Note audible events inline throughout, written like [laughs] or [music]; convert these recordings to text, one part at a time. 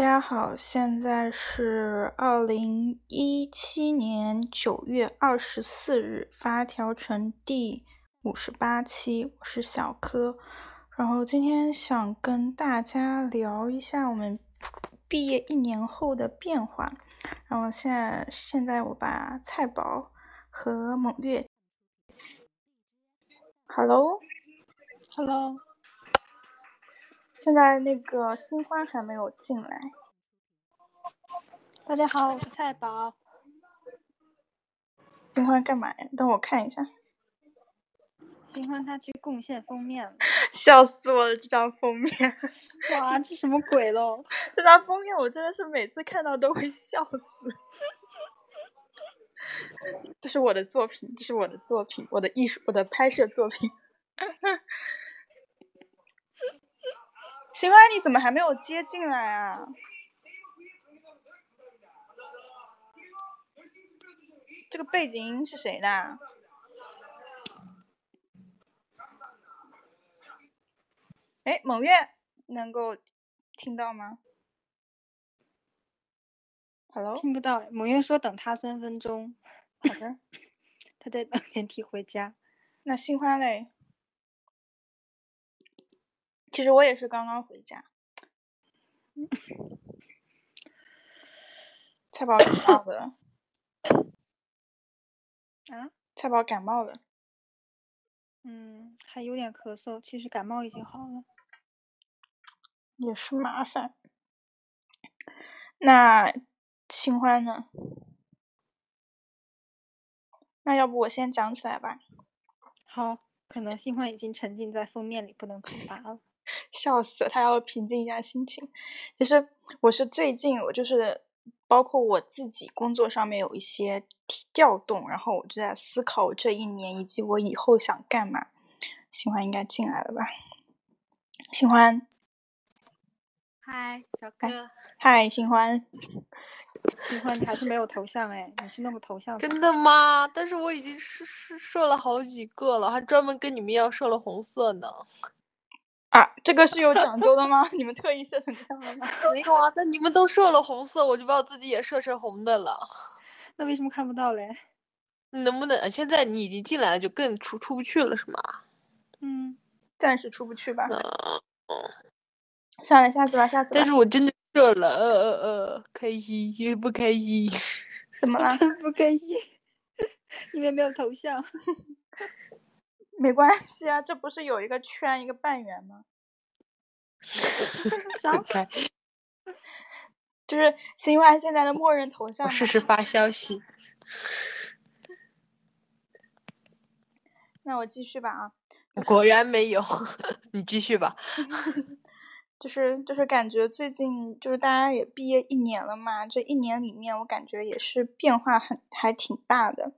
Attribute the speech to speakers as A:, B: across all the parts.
A: 大家好，现在是二零一七年九月二十四日，发条城第五十八期，我是小柯。然后今天想跟大家聊一下我们毕业一年后的变化。然后现在现在我把菜宝和猛月
B: ，Hello，Hello。
A: 现在那个新欢还没有进来。
B: 大家好，我是菜宝。
A: 新欢干嘛呀？等我看一下。
B: 新欢他去贡献封面了。[laughs]
A: 笑死我了！这张封面。
B: 哇，这什么鬼喽？[laughs]
A: 这张封面我真的是每次看到都会笑死。这是我的作品，这是我的作品，我的艺术，我的拍摄作品。[laughs] 新欢，你怎么还没有接进来啊？这个背景音是谁的？哎，蒙月能够听到吗？Hello，
B: 听不到。蒙月说等他三分钟。
A: 好的，[laughs]
B: 他在等电梯回家。
A: 那新欢嘞？其实我也是刚刚回家。[coughs] 菜宝感冒了。
B: 啊？
A: 菜宝感冒了。
B: 嗯，还有点咳嗽，其实感冒已经好了。
A: 也是麻烦。那新欢呢？那要不我先讲起来吧。
B: 好，可能新欢已经沉浸在封面里，不能自拔 [laughs] 了。
A: 笑死，他要平静一下心情。其实我是最近，我就是包括我自己工作上面有一些调动，然后我就在思考我这一年以及我以后想干嘛。新欢应该进来了吧？新欢，
B: 嗨，小哥，
A: 嗨，新欢，
B: 新欢，你还是没有头像哎，你是那个头像？
C: 真的吗？但是我已经是是设了好几个了，还专门跟你们一样设了红色呢。
A: 啊，这个是有讲究的吗？[laughs] 你们特意设成这样的吗？
C: 没有啊，那你们都设了红色，我就把我自己也设成红的了。
B: 那为什么看不到嘞？
C: 能不能现在你已经进来了，就更出出不去了是吗？
B: 嗯，
A: 暂时出不去吧。嗯，算了，下次吧，下次。
C: 但是我真的设了，呃呃呃，开心也不开心。
A: 怎么了？[laughs]
B: 不开心？[laughs] 因为没有头像。
A: 没关系啊，这不是有一个圈一个半圆吗？[laughs] [laughs]
B: 张
C: 开，[laughs]
A: 就是新欢现在的默认头像。
C: 试试发消息。
A: 那我继续吧啊。
C: 果然没有，你继续吧。
A: 就是就是感觉最近就是大家也毕业一年了嘛，这一年里面我感觉也是变化很还挺大的。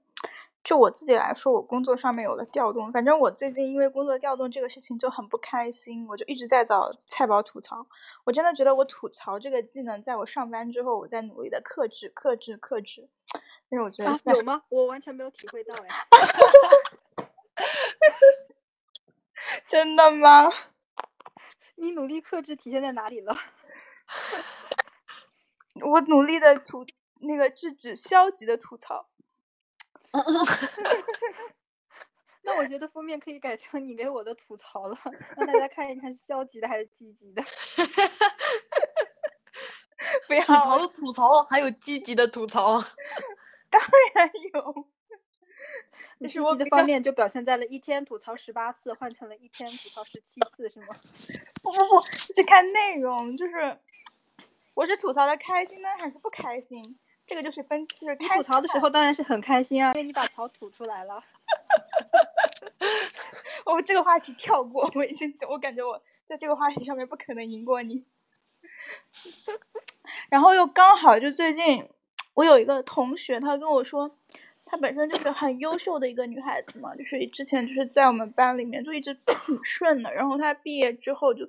A: 就我自己来说，我工作上面有了调动。反正我最近因为工作调动这个事情就很不开心，我就一直在找菜宝吐槽。我真的觉得我吐槽这个技能，在我上班之后，我在努力的克制、克制、克制。但是我觉得
B: 有吗？我完全没有体会到哎。[laughs]
A: 真的吗？[laughs]
B: 你努力克制体现在哪里了？[laughs]
A: 我努力的吐那个制止消极的吐槽。[laughs]
B: 那我觉得封面可以改成你给我的吐槽了，让大家看一看是消极的还是积极的。[laughs]
A: 吐
C: 槽的吐槽，还有积极的吐槽。[laughs]
A: 当然有。
B: 积极的方面就表现在了一天吐槽十八次，换成了一天吐槽十七次，是吗？
A: 不不不，是看内容，就是我是吐槽的开心呢，还是不开心？这个就是分，就是
B: 你吐槽的时候当然是很开心啊，因为你把槽吐出来了。[laughs]
A: 我们这个话题跳过，我已经，我感觉我在这个话题上面不可能赢过你。然后又刚好就最近，我有一个同学，他跟我说，她本身就是很优秀的一个女孩子嘛，就是之前就是在我们班里面就一直 [clears throat] 挺顺的，然后她毕业之后就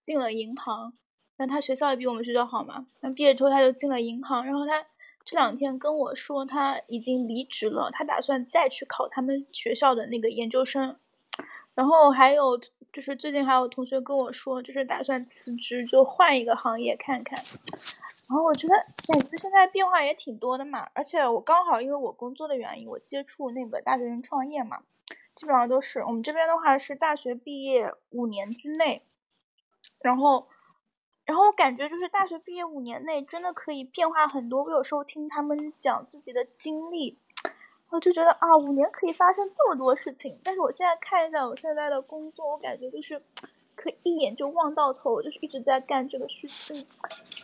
A: 进了银行，那她学校也比我们学校好嘛，那毕业之后她就进了银行，然后她。这两天跟我说他已经离职了，他打算再去考他们学校的那个研究生，然后还有就是最近还有同学跟我说，就是打算辞职，就换一个行业看看。然后我觉得感觉现在变化也挺多的嘛，而且我刚好因为我工作的原因，我接触那个大学生创业嘛，基本上都是我们这边的话是大学毕业五年之内，然后，然后我感觉就是大学毕业五年内真的可以变化很多。我有时候听他们讲自己的经历，我就觉得啊，五年可以发生这么多事情。但是我现在看一下我现在的工作，我感觉就是。可以一眼就望到头，就是一直在干这个事情，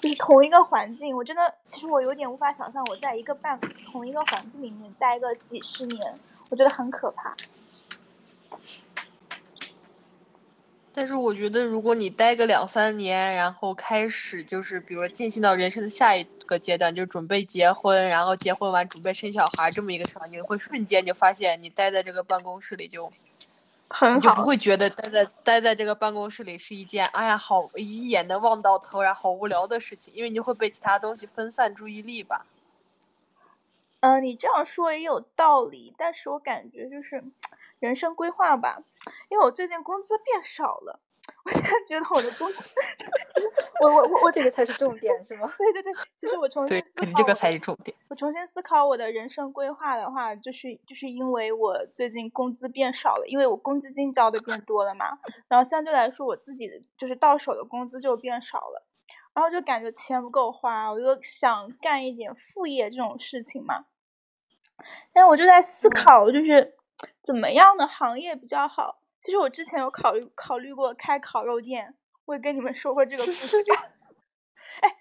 A: 就是同一个环境，我真的其实我有点无法想象，我在一个办同一个环境里面待个几十年，我觉得很可怕。
C: 但是我觉得，如果你待个两三年，然后开始就是比如进行到人生的下一个阶段，就准备结婚，然后结婚完准备生小孩这么一个场景，会瞬间就发现你待在这个办公室里就。很好你就不会觉得待在待在这个办公室里是一件哎呀好一眼能望到头然后好无聊的事情，因为你会被其他东西分散注意力吧。
A: 嗯，你这样说也有道理，但是我感觉就是人生规划吧，因为我最近工资变少了。我现在觉得我的工资，就是我我我我
D: 这个才是重点，是吗？
A: 对对对，其实我重新思
C: 考，这个才是重点。
A: 我重新思考我的人生规划的话，就是就是因为我最近工资变少了，因为我公积金交的变多了嘛，然后相对来说我自己的就是到手的工资就变少了，然后就感觉钱不够花，我就想干一点副业这种事情嘛。但我就在思考，就是怎么样的行业比较好。其实我之前有考虑考虑过开烤肉店，我也跟你们说过这个故事。哎，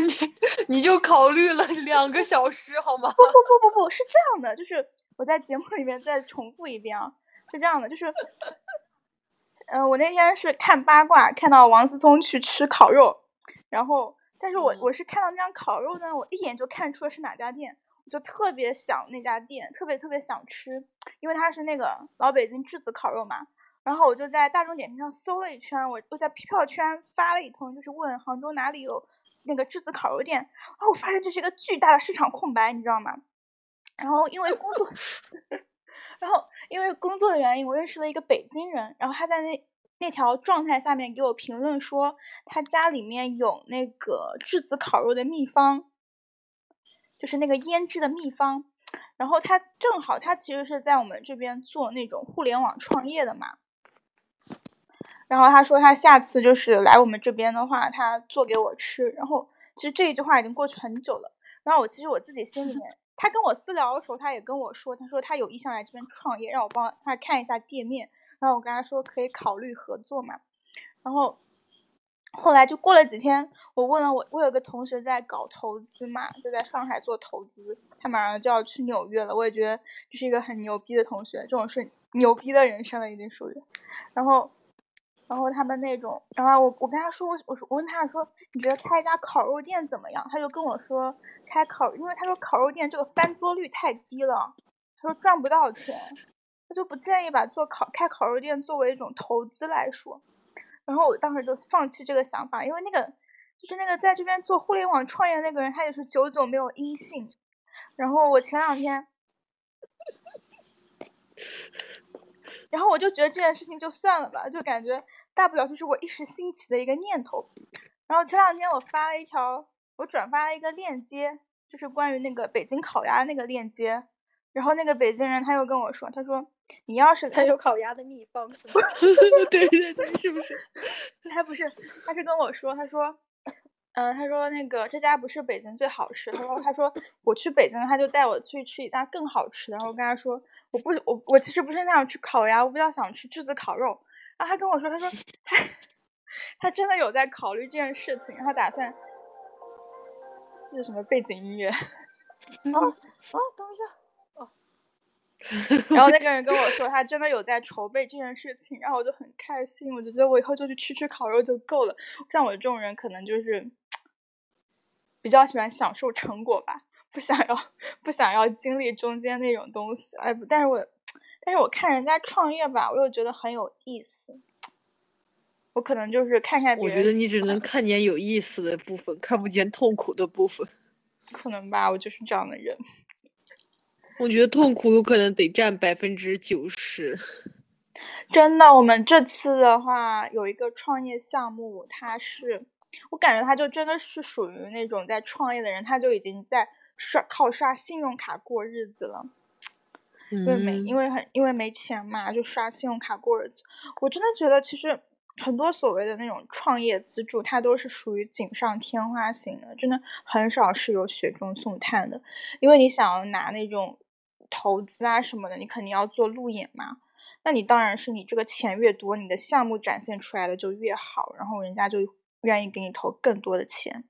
C: 你你就考虑了两个小时好吗？
A: 不不不不不是这样的，就是我在节目里面再重复一遍啊，是这样的，就是，嗯，我那天是看八卦看到王思聪去吃烤肉，然后，但是我我是看到那张烤肉呢，我一眼就看出了是哪家店。就特别想那家店，特别特别想吃，因为它是那个老北京炙子烤肉嘛。然后我就在大众点评上搜了一圈，我我在票圈发了一通，就是问杭州哪里有那个质子烤肉店。然后我发现这是一个巨大的市场空白，你知道吗？然后因为工作，[laughs] 然后因为工作的原因，我认识了一个北京人，然后他在那那条状态下面给我评论说，他家里面有那个质子烤肉的秘方。就是那个腌制的秘方，然后他正好他其实是在我们这边做那种互联网创业的嘛，然后他说他下次就是来我们这边的话，他做给我吃。然后其实这一句话已经过去很久了，然后我其实我自己心里面，[laughs] 他跟我私聊的时候，他也跟我说，他说他有意向来这边创业，让我帮他看一下店面，然后我跟他说可以考虑合作嘛，然后。后来就过了几天，我问了我，我有个同学在搞投资嘛，就在上海做投资，他马上就要去纽约了。我也觉得这是一个很牛逼的同学，这种是牛逼的人生了，已经属于。然后，然后他们那种，然后我我跟他说，我我说我问他说，你觉得开一家烤肉店怎么样？他就跟我说，开烤，因为他说烤肉店这个翻桌率太低了，他说赚不到钱，他就不建议把做烤开烤肉店作为一种投资来说。然后我当时就放弃这个想法，因为那个就是那个在这边做互联网创业那个人，他也是久久没有音信。然后我前两天，然后我就觉得这件事情就算了吧，就感觉大不了就是我一时兴起的一个念头。然后前两天我发了一条，我转发了一个链接，就是关于那个北京烤鸭那个链接。然后那个北京人他又跟我说，他说。你要是
D: 他有烤鸭的秘方？[laughs]
C: 对对对，是不是？[laughs]
A: 他不是，他是跟我说，他说，嗯，他说那个这家不是北京最好吃。他说，他说我去北京，他就带我去吃一家更好吃的。然后我跟他说，我不，我我其实不是那样吃烤鸭，我比较想吃质子烤肉。然后他跟我说，他说他他真的有在考虑这件事情，他打算这是什么背景音乐？啊 [laughs]
D: 啊，等一下。[laughs]
A: 然后那个人跟我说，他真的有在筹备这件事情，然后我就很开心，我就觉得我以后就去吃吃烤肉就够了。像我这种人，可能就是比较喜欢享受成果吧，不想要不想要经历中间那种东西。哎，但是我但是我看人家创业吧，我又觉得很有意思。我可能就是看看别
C: 人。我觉得你只能看见有意思的部分，看不见痛苦的部分。
A: 可能吧，我就是这样的人。
C: 我觉得痛苦有可能得占百分之九十。[laughs]
A: 真的，我们这次的话有一个创业项目，它是我感觉它就真的是属于那种在创业的人，他就已经在刷靠刷信用卡过日子了。因为没因为很因为没钱嘛，就刷信用卡过日子。我真的觉得其实很多所谓的那种创业资助，它都是属于锦上添花型的，真的很少是有雪中送炭的。因为你想要拿那种投资啊什么的，你肯定要做路演嘛。那你当然是你这个钱越多，你的项目展现出来的就越好，然后人家就愿意给你投更多的钱。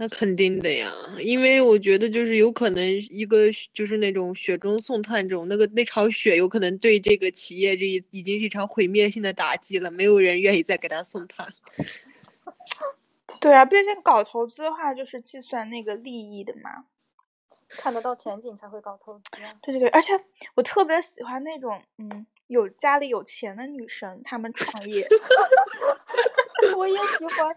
C: 那肯定的呀，因为我觉得就是有可能一个就是那种雪中送炭这种，那个那场雪有可能对这个企业这已经是一场毁灭性的打击了，没有人愿意再给他送炭。
A: 对啊，毕竟搞投资的话就是计算那个利益的嘛，
D: 看得到前景才会搞投资。
A: 对对对，而且我特别喜欢那种嗯有家里有钱的女生，她们创业。[laughs]
D: 我也喜欢，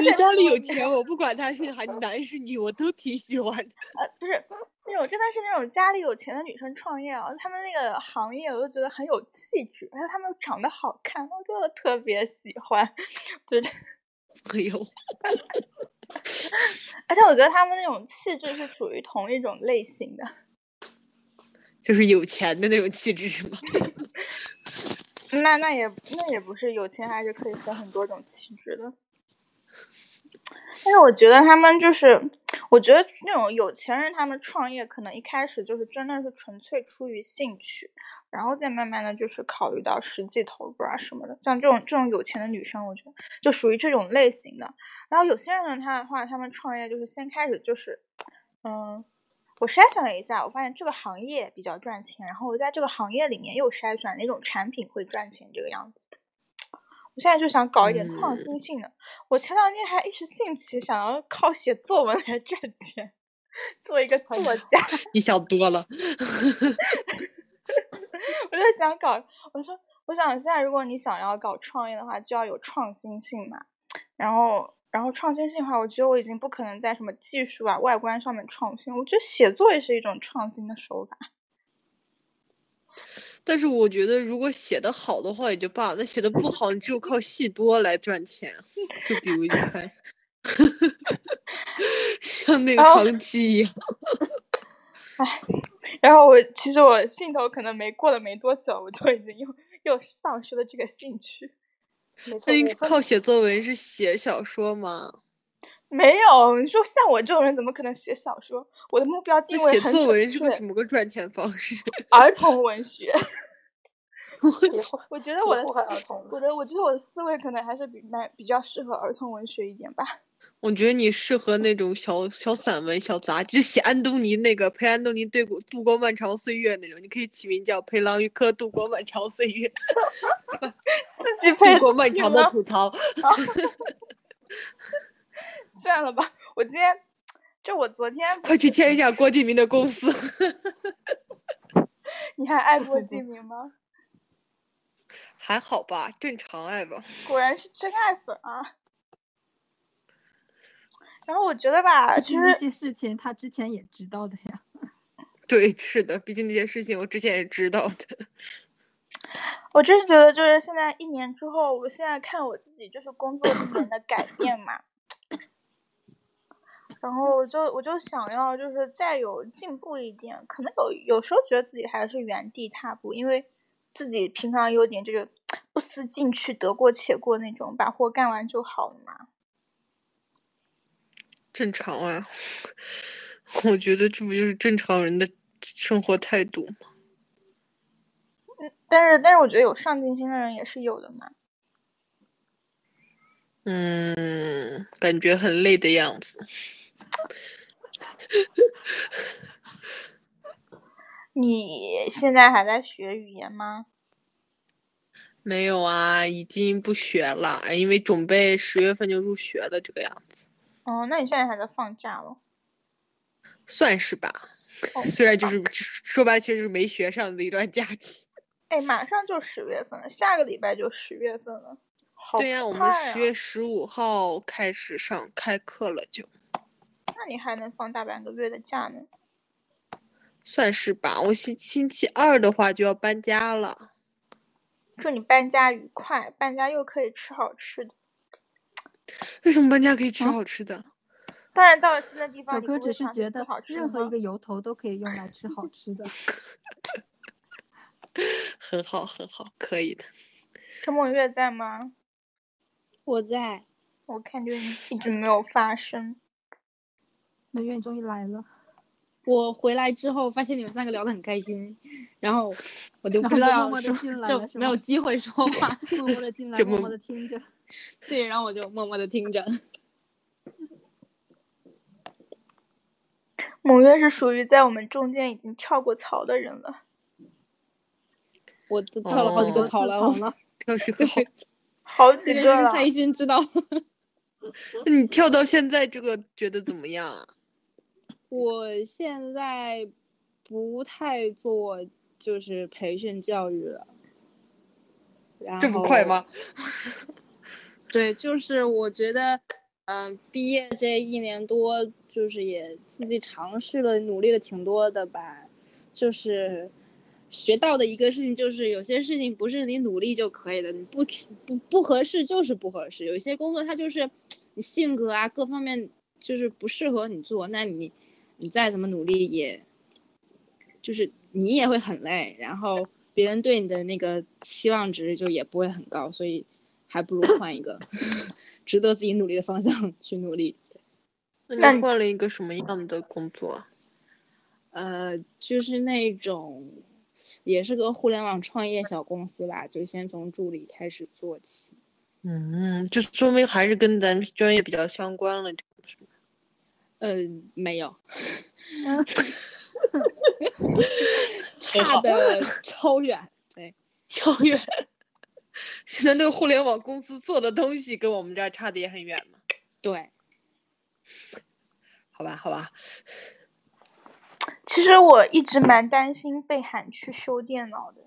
C: 你家里有钱，我不管他是还男是女，我都挺喜欢的。
A: 呃，不是那种真的是那种家里有钱的女生创业啊，他们那个行业我就觉得很有气质，而且他们长得好看，我就特别喜欢。对，[laughs]
C: 哎呦，[laughs]
A: 而且我觉得他们那种气质是属于同一种类型的，[laughs]
C: 就是有钱的那种气质是吗？
A: 那那也那也不是有钱还是可以分很多种气质的，但是我觉得他们就是，我觉得那种有钱人他们创业可能一开始就是真的是纯粹出于兴趣，然后再慢慢的就是考虑到实际投入啊什么的。像这种这种有钱的女生，我觉得就属于这种类型的。然后有些人呢，他的话，他们创业就是先开始就是，嗯。我筛选了一下，我发现这个行业比较赚钱，然后我在这个行业里面又筛选哪种产品会赚钱，这个样子。我现在就想搞一点创新性的。我前两天还一时兴起想要靠写作文来赚钱，做一个作家。[laughs]
C: 你想多了。[laughs]
A: 我就想搞，我说，我想现在如果你想要搞创业的话，就要有创新性嘛，然后。然后创新性的话，我觉得我已经不可能在什么技术啊、外观上面创新。我觉得写作也是一种创新的手法。
C: 但是我觉得，如果写的好的话也就罢了，那写的不好，你只有靠戏多来赚钱。就比如你看，像那个唐七一样。[laughs]
A: 哎，然后我其实我兴头可能没过了没多久，我就已经又又丧失了这个兴趣。
C: 那你靠写作文是写小说吗？
A: 没有，你说像我这种人怎么可能写小说？我的目标定位
C: 写作文是个什么个赚钱方式？
A: 儿童文学。[laughs] 我觉得我的我的我觉得我的思维可能还是比蛮比较适合儿童文学一点吧。
C: 我觉得你适合那种小小散文、小杂，就写安东尼那个陪安东尼对过度过漫长岁月那种，你可以起名叫陪狼与科度过漫长岁月。[laughs]
A: 自己度
C: 过漫长的吐槽。[laughs]
A: 算了吧，我今天就我昨天
C: 快去签一下郭敬明的公司。[laughs]
A: 你还爱郭敬明吗？
C: 还好吧，正常爱吧。
A: 果然是真爱粉啊！然后我觉得吧，其实
D: 那些事情他之前也知道的呀。[laughs]
C: 对，是的，毕竟那些事情我之前也知道的。[laughs]
A: 我真是觉得，就是现在一年之后，我现在看我自己就是工作一年的改变嘛，然后我就我就想要就是再有进步一点，可能有有时候觉得自己还是原地踏步，因为自己平常有点就是不思进取、得过且过那种，把活干完就好了嘛。
C: 正常啊，我觉得这不就是正常人的生活态度吗？
A: 嗯，但是但是我觉得有上进心的人也是有的嘛。
C: 嗯，感觉很累的样子。[laughs]
A: 你现在还在学语言吗？
C: 没有啊，已经不学了，因为准备十月份就入学了，这个样子。
A: 哦，那你现在还在放假了？
C: 算是吧，虽然就是说白了，其实就是没学上的一段假期。
A: 哎，马上就十月份了，下个礼拜就十月份了。
C: 对呀，我们十月十五号开始上开课了，就。
A: 那你还能放大半个月的假呢？
C: 算是吧。我星星期二的话就要搬家了。
A: 祝你搬家愉快，搬家又可以吃好吃的。
C: 为什么搬家可以吃好吃的？
A: 当然，到了新的地方，
D: 小哥只是觉得任何一个由头都可以用来吃好吃的。[laughs]
C: 很好，很好，可以的。
A: 陈梦月在吗？
E: 我在。
A: 我感觉你一直没有发声。
D: 梦月，你终于来了。
E: 我回来之后发现你们三个聊得很开心，然后我就不知道说，就没有机会说话，[laughs]
D: 默默的进来，默默的听着。
E: 对，然后我就默默的听着。
A: 某月是属于在我们中间已经跳过槽的人了。
E: 我都跳了好几个槽了，
C: 跳几个槽，[laughs]
A: 好几个了。
E: 蔡心知道。
C: 那你跳到现在这个觉得怎么样啊？[laughs]
E: 我现在不太做就是培训教育了。
C: 这么快吗？[laughs]
E: 对，就是我觉得，嗯，毕业这一年多，就是也自己尝试了，努力了挺多的吧。就是学到的一个事情，就是有些事情不是你努力就可以的，你不不不合适就是不合适。有些工作它就是你性格啊各方面就是不适合你做，那你你再怎么努力，也就是你也会很累，然后别人对你的那个期望值就也不会很高，所以。还不如换一个值得自己努力的方向 [laughs] 去努力。
C: 那你换了一个什么样的工作？
E: 呃，就是那种，也是个互联网创业小公司吧，就先从助理开始做起。
C: 嗯，就说明还是跟咱专业比较相关了，是吗？
E: 嗯，没有。[laughs] [laughs] 差的超远，对，
C: 超远。[laughs] 现在那个互联网公司做的东西跟我们这儿差的也很远嘛？
E: 对，[laughs]
C: 好吧，好吧。
A: 其实我一直蛮担心被喊去修电脑的，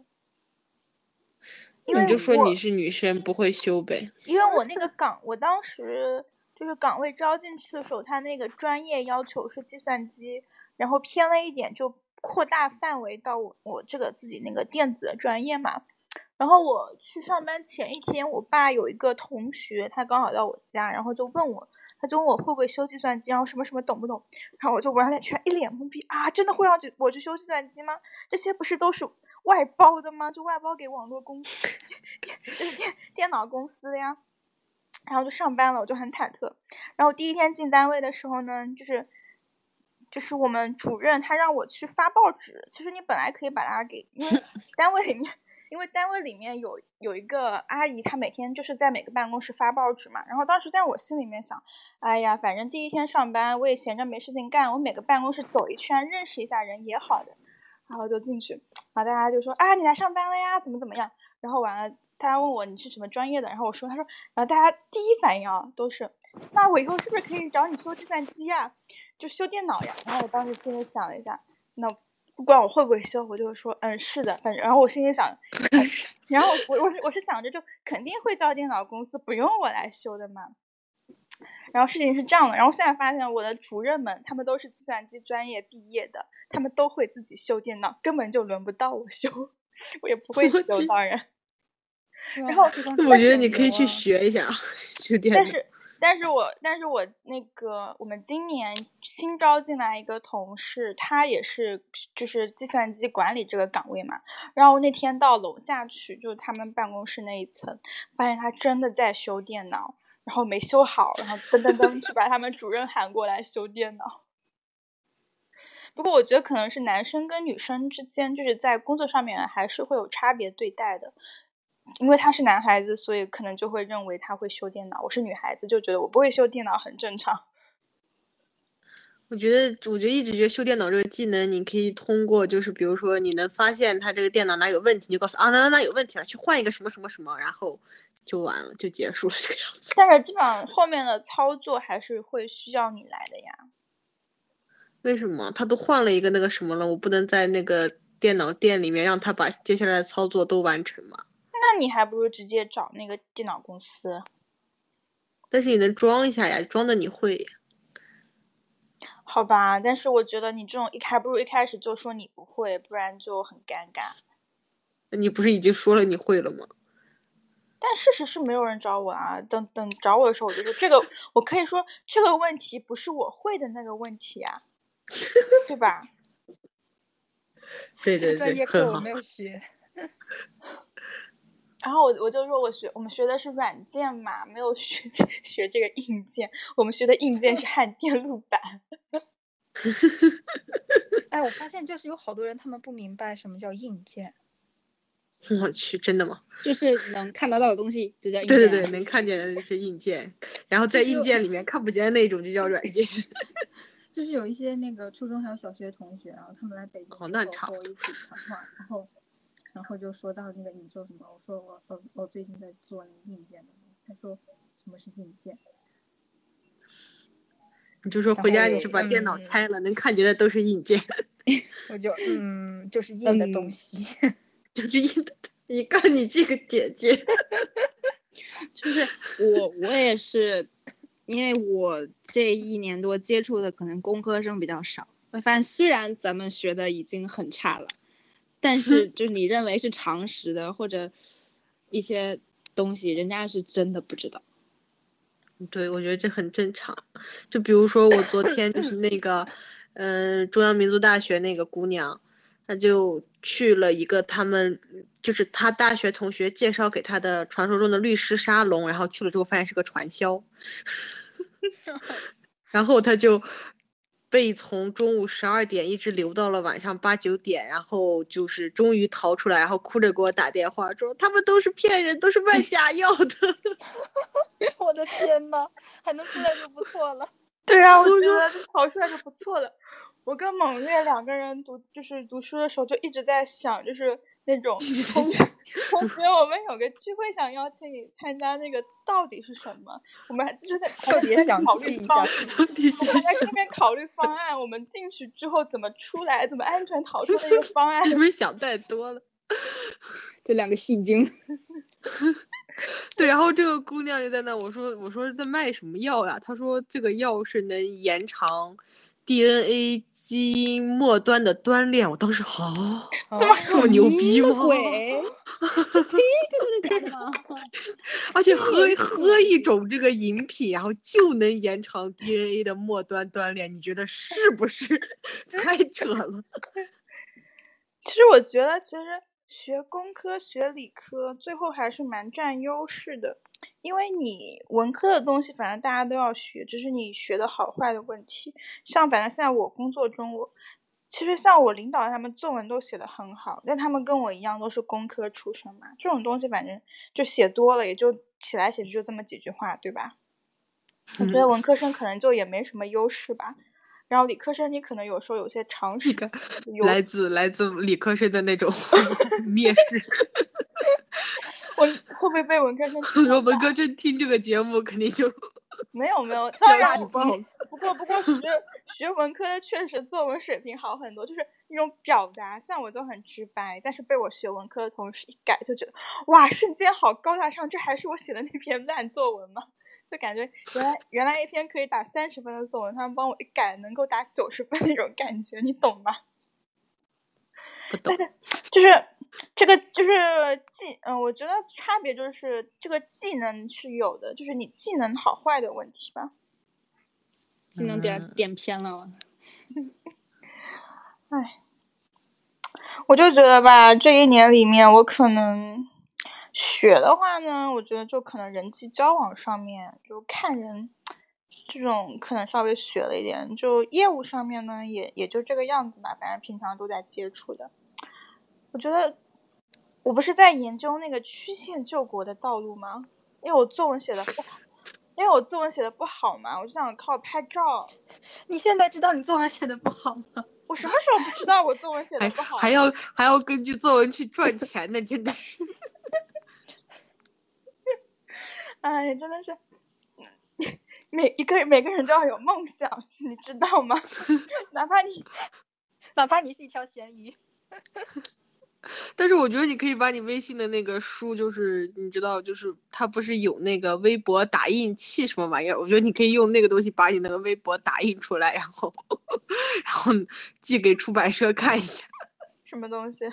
A: [laughs]
C: 你就说你是女生不会修呗。
A: 因为我那个岗，我当时就是岗位招进去的时候，他那个专业要求是计算机，然后偏了一点就扩大范围到我我这个自己那个电子的专业嘛。然后我去上班前一天，我爸有一个同学，他刚好到我家，然后就问我，他就问我会不会修计算机，然后什么什么懂不懂？然后我就完全一脸懵逼啊！真的会让我去修计算机吗？这些不是都是外包的吗？就外包给网络公司、电电电脑公司的呀。然后就上班了，我就很忐忑。然后第一天进单位的时候呢，就是就是我们主任他让我去发报纸，其实你本来可以把它给，因为单位里面。因为单位里面有有一个阿姨，她每天就是在每个办公室发报纸嘛。然后当时在我心里面想，哎呀，反正第一天上班，我也闲着没事情干，我每个办公室走一圈，认识一下人也好的。然后就进去，然后大家就说啊，你来上班了呀？怎么怎么样？然后完了，大家问我你是什么专业的？然后我说，他说，然后大家第一反应啊都是，那我以后是不是可以找你修计算机呀？就修电脑呀？然后我当时心里想了一下，那。不管我会不会修，我就会说嗯是的，反正然后我心里想，[laughs] 然后我我我是想着就肯定会叫电脑公司，不用我来修的嘛。然后事情是这样的，然后现在发现我的主任们他们都是计算机专业毕业的，他们都会自己修电脑，根本就轮不到我修，[laughs] 我也不会修，当然。然后
C: 我觉得你可以去学一下 [laughs] 修电脑。
A: 但是。但是我，但是我那个，我们今年新招进来一个同事，他也是就是计算机管理这个岗位嘛。然后那天到楼下去，就是他们办公室那一层，发现他真的在修电脑，然后没修好，然后噔噔噔去把他们主任喊过来修电脑。不过我觉得可能是男生跟女生之间，就是在工作上面还是会有差别对待的。因为他是男孩子，所以可能就会认为他会修电脑。我是女孩子，就觉得我不会修电脑很正常。[laughs]
C: 我觉得，我觉得一直觉得修电脑这个技能，你可以通过，就是比如说你能发现他这个电脑哪有问题，你就告诉啊哪哪哪有问题了，去换一个什么什么什么，然后就完了，就结束了这个样子。
A: 但是基本上后面的操作还是会需要你来的呀。[laughs]
C: 为什么他都换了一个那个什么了，我不能在那个电脑店里面让他把接下来的操作都完成吗？
A: 那你还不如直接找那个电脑公司。
C: 但是你能装一下呀，装的你会。
A: 好吧，但是我觉得你这种一还不如一开始就说你不会，不然就很尴尬。
C: 你不是已经说了你会了吗？
A: 但事实是没有人找我啊。等等找我的时候，我就说这个，[laughs] 我可以说这个问题不是我会的那个问题啊，[laughs] 对吧？
C: 对对对，
D: 这个专业课我没。有学。[laughs]
A: 然后我我就说我学我们学的是软件嘛，没有学 [laughs] 学这个硬件，我们学的硬件是焊电路板。[laughs]
D: 哎，我发现就是有好多人他们不明白什么叫硬件。[laughs]
C: 我去，真的吗？
E: 就是能看得到的东西就叫硬件。
C: 对对对，能看见的是硬件，然后在硬件里面看不见的那种就叫软件。
D: 就是有一些那个初中还有小学同学，然后他们来北京
C: 哦那差不
D: 和我一起谈话，然后然后就说到那个你做什么，我说我我我最近在做那个硬件的，他说什么是硬件？
C: 你就说回家你是把电脑
D: 嗯
C: 拆了，能看见的都是硬件，[laughs]
D: 我就嗯，就是硬的东
E: 嗯
D: 西。[laughs]
C: 就是硬的。你看你这个姐姐，[laughs]
E: 就是我我也是，因为我这一年多接触的可能工科生比较少，我发现虽然咱们学的已经很差了，但是就是你认为是常识的或者一些东西，人家是真的不知道。[laughs]
C: 对，我觉得这很正常。就比如说我昨天就是那个，嗯、中央民族大学那个姑娘，她就去了一个他们就是她大学同学介绍给她的传说中的律师沙龙，然后去了之后发现是个传销，[laughs] 然后她就被从中午十二点一直留到了晚上八九点，然后就是终于逃出来，然后哭着给我打电话说他们都是骗人，都是卖假药的。[laughs]
D: 我的天呐，还能出来就不错了。[laughs]
A: 对啊，我觉得逃出来就不错了。我跟猛月两个人读就是读书的时候，就一直在想，就是那种 [laughs] 同学 [laughs] 同学，我们有个聚会想邀请你参加，那个到底是什么？我们还就是在 [laughs]
D: 特别想
A: 考虑一
D: 下，
C: 到底是
A: 我们还在这边考虑方案，我们进去之后怎么出来，怎么安全逃出的一个方案。
C: 是不是想太多了？
E: 这两个戏精，
C: 对，然后这个姑娘就在那，我说我说在卖什么药呀？她说这个药是能延长 DNA 基因末端的端链。我当时好、
D: 这
A: 么 [laughs]
C: 这么牛逼吗？而且喝喝一种这个饮品，然后就能延长 DNA 的末端端链，你觉得是不是？[laughs] 太扯了！[laughs]
A: 其实我觉得，其实学工科、学理科，最后还是蛮占优势的，因为你文科的东西，反正大家都要学，只是你学的好坏的问题。像反正现在我工作中，我其实像我领导他们作文都写的很好，但他们跟我一样都是工科出身嘛，这种东西反正就写多了，也就写来写去就这么几句话，对吧？我觉得文科生可能就也没什么优势吧。然后理科生，你可能有时候有些常识 [laughs]
C: 来自来自理科生的那种 [laughs] 蔑视。[laughs]
A: 我会不会被文科生
C: 我文科生听这个节目肯定就
A: 没有没有，当
C: 要
A: 然
C: 举报了。
A: 不过不过学学文科的确实作文水平好很多，就是那种表达，像我就很直白，但是被我学文科的同事一改，就觉得哇，瞬间好高大上，这还是我写的那篇烂作文吗？就感觉原来原来一篇可以打三十分的作文，他们帮我一改，能够打九十分那种感觉，你懂吗？
C: 不懂。
A: 就是这个就是技，嗯、我觉得差别就是这个技能是有的，就是你技能好坏的问题吧。
E: 技能点
C: 嗯
E: 点偏了吗？
A: 唉，我就觉得吧，这一年里面，我可能学的话呢，我觉得就可能人际交往上面，就看人这种可能稍微学了一点，就业务上面呢，也也就这个样子吧，反正平常都在接触的。我觉得我不是在研究那个曲线救国的道路吗？因为我作文写的不好，因为我作文写的不好嘛，我就想靠拍照。[laughs]
D: 你现在知道你作文写的不好吗？[laughs]
A: 我什么时候不知道我作文写的不好？
C: 还要还要根据作文去赚钱呢，真的是。[laughs]
A: 哎，真的是，每一个每个人都要有梦想，你知道吗？[laughs] 哪怕你
D: 哪怕你是一条咸鱼。[laughs]
C: 但是我觉得你可以把你微信的那个书，就是你知道，就是它不是有那个微博打印器什么玩意儿？我觉得你可以用那个东西把你那个微博打印出来，然后 [laughs] 然后寄给出版社看一下。
A: 什么东西？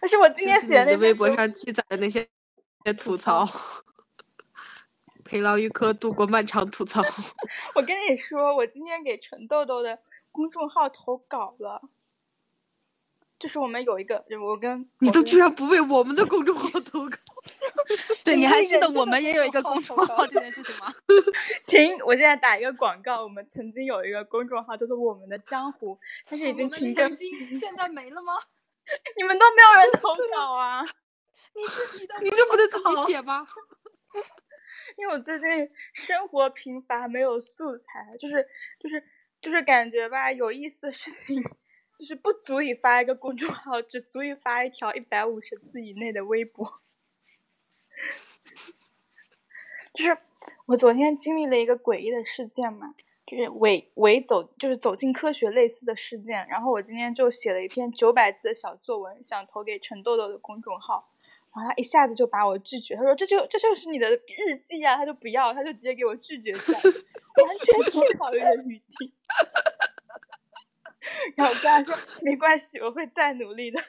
A: 但是我今天写
C: 的
A: 那
C: 微博上记载的那些吐槽，陪老玉科度过漫长吐槽。[laughs]
A: 我跟你说，我今天给陈豆豆的公众号投稿了。就是我们有一个，我跟
C: 你都居然不为我们的公众号投稿？[laughs]
D: 对，你还记得我们也有一个公众号这件事情吗？[laughs]
A: 停！我现在打一个广告，我们曾经有一个公众号，就是我们的江湖，但是已经停更，
D: 现在没了吗？
A: 你们都没有人投稿啊！
D: 你自己的，
C: 你就不能自己写吗？
A: 因为我最近生活贫乏，没有素材，就是就是就是感觉吧，有意思的事情。就是不足以发一个公众号，只足以发一条一百五十字以内的微博。就是我昨天经历了一个诡异的事件嘛，就是伪伪走，就是走进科学类似的事件。然后我今天就写了一篇九百字的小作文，想投给陈豆豆的公众号，然后他一下子就把我拒绝，他说这就这就是你的日记啊，他就不要，他就直接给我拒绝掉，[laughs] 完全没考虑的余地。[laughs] 然后我跟他说没关系，我会再努力的。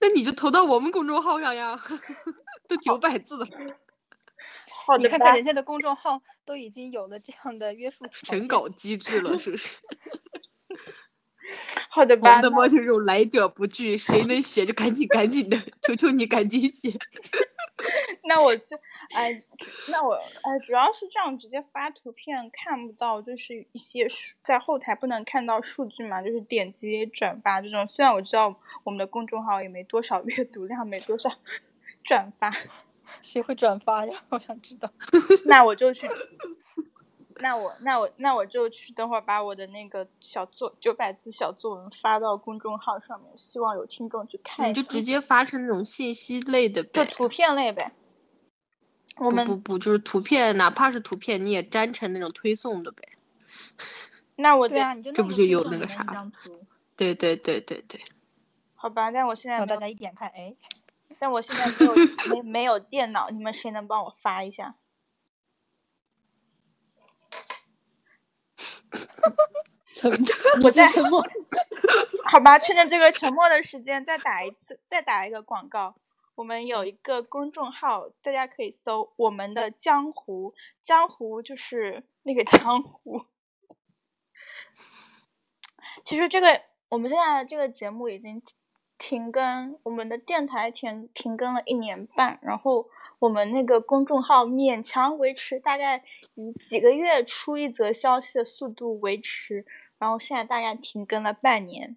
C: 那你就投到我们公众号上呀，[laughs] 都九百字了。
A: 好的
D: 你看看人家的公众号都已经有了这样的约束
C: 审稿机制了，是不是？[laughs]
A: 好的吧。
C: 我的猫就是种来者不拒，谁能写就赶紧赶紧的，求求你赶紧写。[laughs]
A: 那我去，哎，那我哎，主要是这样直接发图片看不到，就是一些数在后台不能看到数据嘛，就是点击转发这种。虽然我知道我们的公众号也没多少 [laughs] 阅读量，没多少转发，
D: 谁会转发呀？我想知道。
A: 那我就去，那我那我那我就去，等会儿把我的那个小作九百字小作文发到公众号上面，希望有听众去看。
C: 你就直接发成那种信息类的，
A: 就图片类呗。我们
C: 不不不，就是图片，哪怕是图片，你也粘成那种推送的呗。[laughs]
A: 那我
D: 对啊，你就
C: 这不就有那个啥？对对对对对。
A: 好吧，但我现在
D: 大家一点看，哎，[laughs]
A: 但我现在没有没没有电脑，你们谁能帮我发一下？[laughs]
D: 沉，[laughs] 我在沉默。[laughs]
A: 好吧，趁着这个沉默的时间，再打一次，再打一个广告。我们有一个公众号，大家可以搜“我们的江湖”，江湖就是那个江湖。其实这个我们现在这个节目已经停更，我们的电台停停更了一年半，然后我们那个公众号勉强维持大概以几个月出一则消息的速度维持，然后现在大概停更了半年。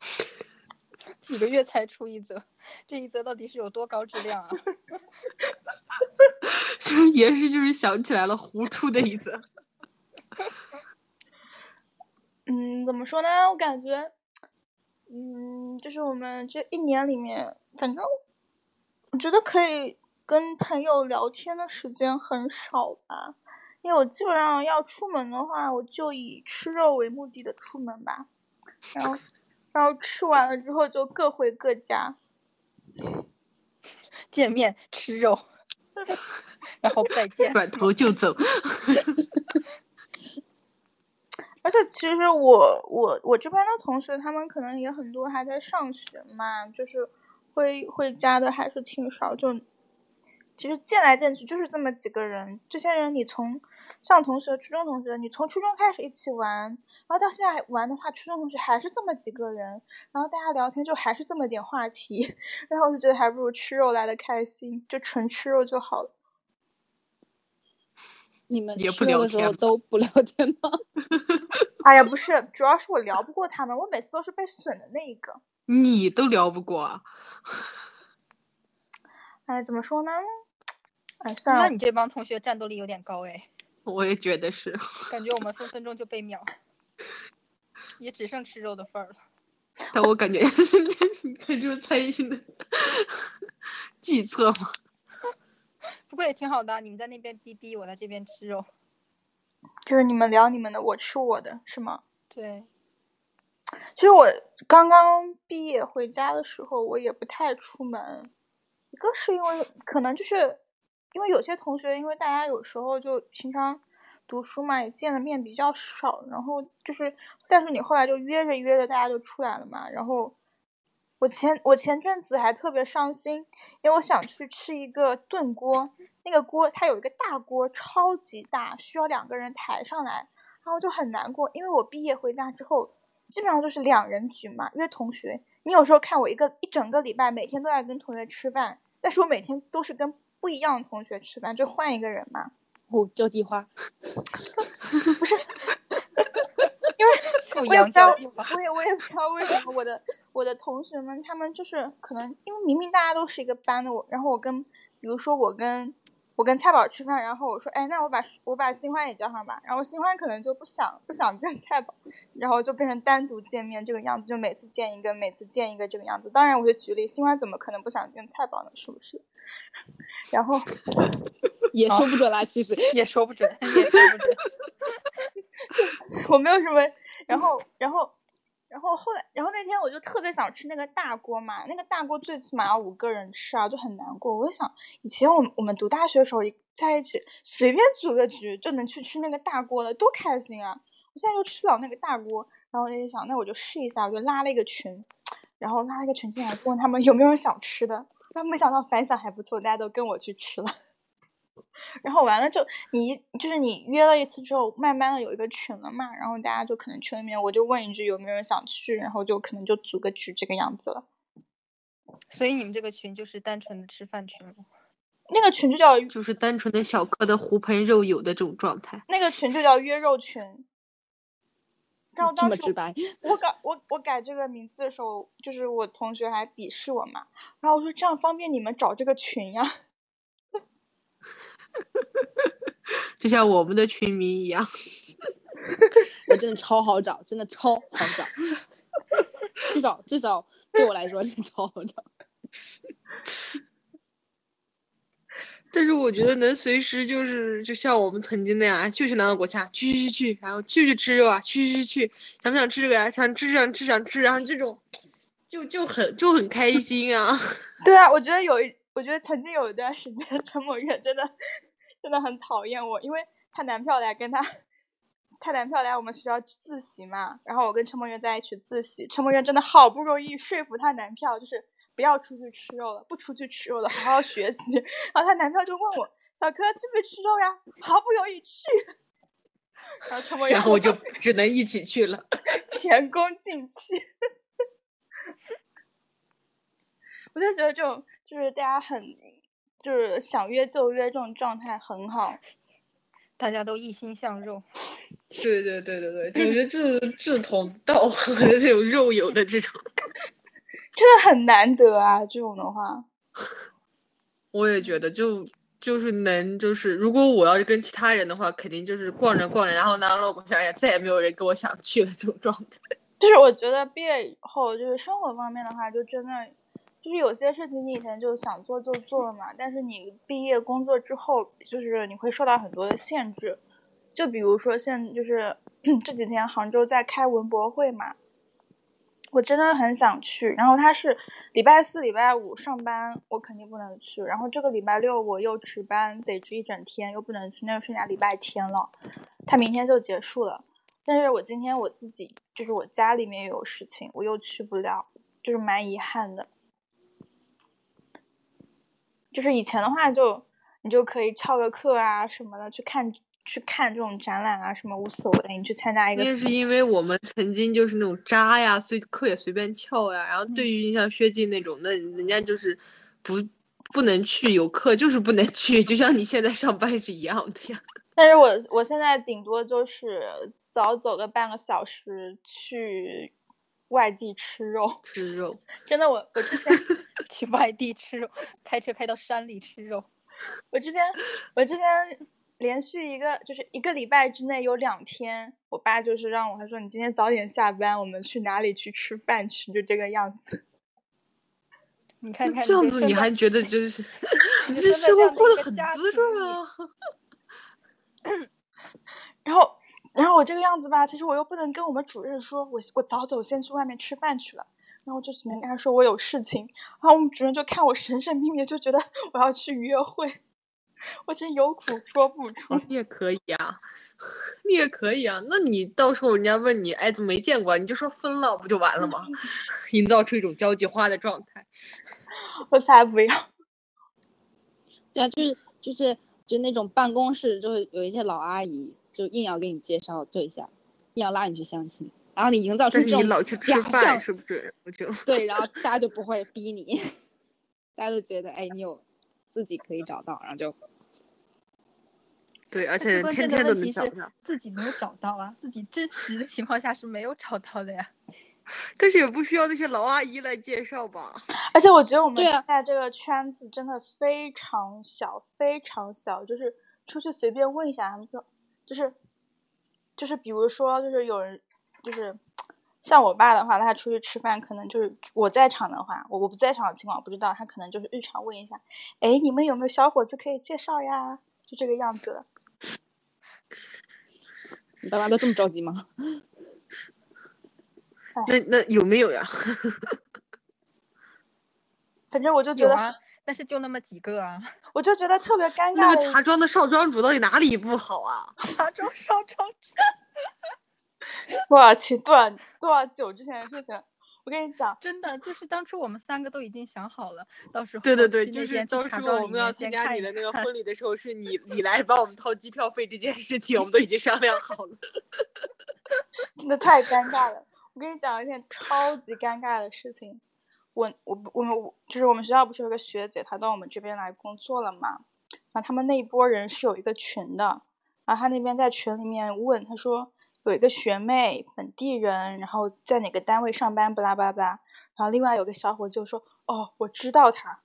A: [laughs]
D: 几个月才出一则，这一则到底是有多高质量啊？[laughs]
C: 就是也是，就是想起来了，胡出的一则。
A: 嗯，怎么说呢？我感觉，嗯，就是我们这一年里面，反正我觉得可以跟朋友聊天的时间很少吧。因为我基本上要出门的话，我就以吃肉为目的的出门吧，然后。然后吃完了之后就各回各家，[laughs]
D: 见面吃肉，[laughs] 然后再见，[laughs]
C: 转头就走。
A: 而且其实我我我这边的同学，他们可能也很多还在上学嘛，就是会会加的还是挺少。就其实见来见去就是这么几个人，这些人你从。像同学，初中同学，你从初中开始一起玩，然后到现在玩的话，初中同学还是这么几个人，然后大家聊天就还是这么点话题，[laughs] 然后我就觉得还不如吃肉来的开心，就纯吃肉就好了。[laughs]
E: 你们吃肉的时候都不聊天吗？[laughs]
A: 哎呀，不是，主要是我聊不过他们，我每次都是被损的那一个。
C: 你都聊不过？
A: 哎，怎么说呢？哎，算了。
D: 那你这帮同学战斗力有点高哎。
C: 我也觉得是，
D: 感觉我们分分钟就被秒，也只剩吃肉的份儿了。[laughs]
C: 但我感觉，[laughs] 你看这是蔡依林的计策吗？
D: 不过也挺好的，你们在那边逼逼，我在这边吃肉。
A: 就是你们聊你们的，我吃我的，是吗？
D: 对。
A: 其实我刚刚毕业回家的时候，我也不太出门。一个是因为可能就是因为有些同学，因为大家有时候就平常读书嘛，也见的面比较少，然后就是但是你后来就约着约着，大家就出来了嘛。然后我前我前阵子还特别伤心，因为我想去吃一个炖锅，那个锅它有一个大锅，超级大，需要两个人抬上来，然后就很难过，因为我毕业回家之后。基本上就是两人局嘛，约同学。你有时候看我一个一整个礼拜，每天都在跟同学吃饭，但是我每天都是跟不一样的同学吃饭，就换一个人嘛。
E: 哦，交际花，
A: 不是，[laughs] 因为
B: 富阳交际花，
A: 我也我也不知道为什么我的我的同学们他们就是可能因为明明大家都是一个班的，我然后我跟比如说我跟。我跟菜宝吃饭，然后我说，哎，那我把我把新欢也叫上吧。然后新欢可能就不想不想见菜宝，然后就变成单独见面这个样子，就每次见一个，每次见一个这个样子。当然，我就举例，新欢怎么可能不想见菜宝呢？是不是？[laughs] 然后 [laughs]
E: 也说不准啦，其实 [laughs]
B: 也说不准，也说不准。
A: 我没有什么，然后然后。然后后来，然后那天我就特别想吃那个大锅嘛，那个大锅最起码要五个人吃啊，就很难过。我就想，以前我我们读大学的时候一在一起，随便组个局就能去吃那个大锅了，多开心啊！我现在就吃不了那个大锅，然后我就想，那我就试一下，我就拉了一个群，然后拉了一个群进来，问他们有没有人想吃的，但没想到反响还不错，大家都跟我去吃了。然后完了就你就是你约了一次之后，慢慢的有一个群了嘛，然后大家就可能群里面我就问一句有没有人想去，然后就可能就组个局这个样子了。
B: 所以你们这个群就是单纯的吃饭群吗？
A: 那个群就叫
C: 就是单纯的小哥的狐朋肉友的这种状态。
A: 那个群就叫约肉群。[laughs] 然后
E: 这么直白。
A: 我改我我改这个名字的时候，就是我同学还鄙视我嘛，然后我说这样方便你们找这个群呀。[laughs]
C: 就像我们的群名一样，
E: 我真的超好找，真的超好找，[laughs] 至少至少对我来说真的超好找。[laughs]
C: 但是我觉得能随时就是就像我们曾经那样，去去哪个国家，去去去去，然后去去吃肉啊，去去去，想不想吃这个呀？想吃想吃想吃，然后这种就就很就很开心啊。
A: 对啊，我觉得有一，我觉得曾经有一段时间，[laughs] 陈某月真的。真的很讨厌我，因为她男票来跟她，她男票来我们学校自习嘛，然后我跟陈梦圆在一起自习，陈梦圆真的好不容易说服她男票，就是不要出去吃肉了，不出去吃肉了，好好学习。[laughs] 然后她男票就问我，小柯去不去吃肉呀？毫不犹豫去，然后陈梦圆，
C: 然后我就只能一起去了，[laughs]
A: 前功尽弃。我就觉得这种就是大家很。就是想约就约，这种状态很好，
B: 大家都一心向肉。
C: 对对对对对，就是志志同道合的这种肉友的这种，[laughs]
A: 真的很难得啊！这种的话，
C: 我也觉得，就就是能，就是如果我要是跟其他人的话，肯定就是逛着逛着，然后拿了我想也再也没有人跟我想去了这种状态。
A: 就是我觉得毕业以后，就是生活方面的话，就真的。就是有些事情你以前就想做就做嘛，但是你毕业工作之后，就是你会受到很多的限制。就比如说现就是 [clears throat] 这几天杭州在开文博会嘛，我真的很想去。然后他是礼拜四、礼拜五上班，我肯定不能去。然后这个礼拜六我又值班，得值一整天，又不能去，那就剩下礼拜天了。他明天就结束了，但是我今天我自己就是我家里面有事情，我又去不了，就是蛮遗憾的。就是以前的话，就你就可以翘个课啊什么的去看去看这种展览啊什么无所谓，你去参加一个。
C: 那是因为我们曾经就是那种渣呀，所以课也随便翘呀。然后对于像薛静那种，那人家就是不不能去，有课就是不能去，就像你现在上班是一样的呀。[laughs]
A: 但是我我现在顶多就是早走个半个小时去。外地吃肉，
C: 吃肉，[laughs]
A: 真的，我我之前 [laughs]
B: 去外地吃肉，开车开到山里吃肉。
A: 我之前我之前连续一个就是一个礼拜之内有两天，我爸就是让我，他说你今天早点下班，我们去哪里去吃饭去，就这个样子。[laughs]
B: 你看看
C: 这样子，你还觉得就是你这生活过得很滋润啊？
A: 然后。然后我这个样子吧，其实我又不能跟我们主任说，我我早走先去外面吃饭去了，然后就只能跟他说我有事情，然后我们主任就看我神神秘秘的，就觉得我要去约会，我真有苦说不出。
C: 你也可以啊，[laughs] 你也可以啊。那你到时候人家问你，哎，怎么没见过？你就说分了，不就完了吗？[laughs] 营造出一种交际花的状态。[laughs]
A: 我才不要。
E: 对啊，就是就是就那种办公室，就是有一些老阿姨，就硬要给你介绍对象，硬要拉你去相亲，然后你营造出这种
C: 你老去吃
E: 假
C: 饭，
E: 象，
C: 是不是？我就
E: 对，然后大家就不会逼你，[laughs] 大家都觉得哎，你有自己可以找到，然后就
C: 对，而且天天都能找到。
B: 自己没有找到啊，自己真实的情况下是没有找到的呀。[laughs]
C: 但是也不需要那些老阿姨来介绍吧？
A: 而且我觉得我们现在这个圈子真的非常小，非常小，就是出去随便问一下，他们说，就是，就是比如说，就是有人，就是像我爸的话，他出去吃饭，可能就是我在场的话，我我不在场的情况我不知道，他可能就是日常问一下，哎，你们有没有小伙子可以介绍呀？就这个样子的。
E: 你爸妈都这么着急吗？
C: 那那有没有呀？[laughs]
A: 反正我就觉得，
B: 啊，但是就那么几个啊。
A: 我就觉得特别尴尬那
C: 个茶庄的少庄主到底哪里不好啊？[laughs]
B: 茶庄少庄主，[laughs]
A: 多少期多少多少久之前的事情，我跟你讲，
B: 真的就是当初我们三个都已经想好了，到时候
C: 对对对，就是
B: 去那边去
C: 当初我们要参加你的那个婚礼的时候，是你你来帮我们掏机票费这件事情，我们都已经商量好了。[laughs]
A: 真的太尴尬了。我跟你讲一件超级尴尬的事情，我我我们就是我们学校不是有个学姐，她到我们这边来工作了嘛？然后他们那一波人是有一个群的，然后他那边在群里面问，他说有一个学妹，本地人，然后在哪个单位上班，巴拉巴拉巴。然后另外有个小伙就说，哦，我知道他。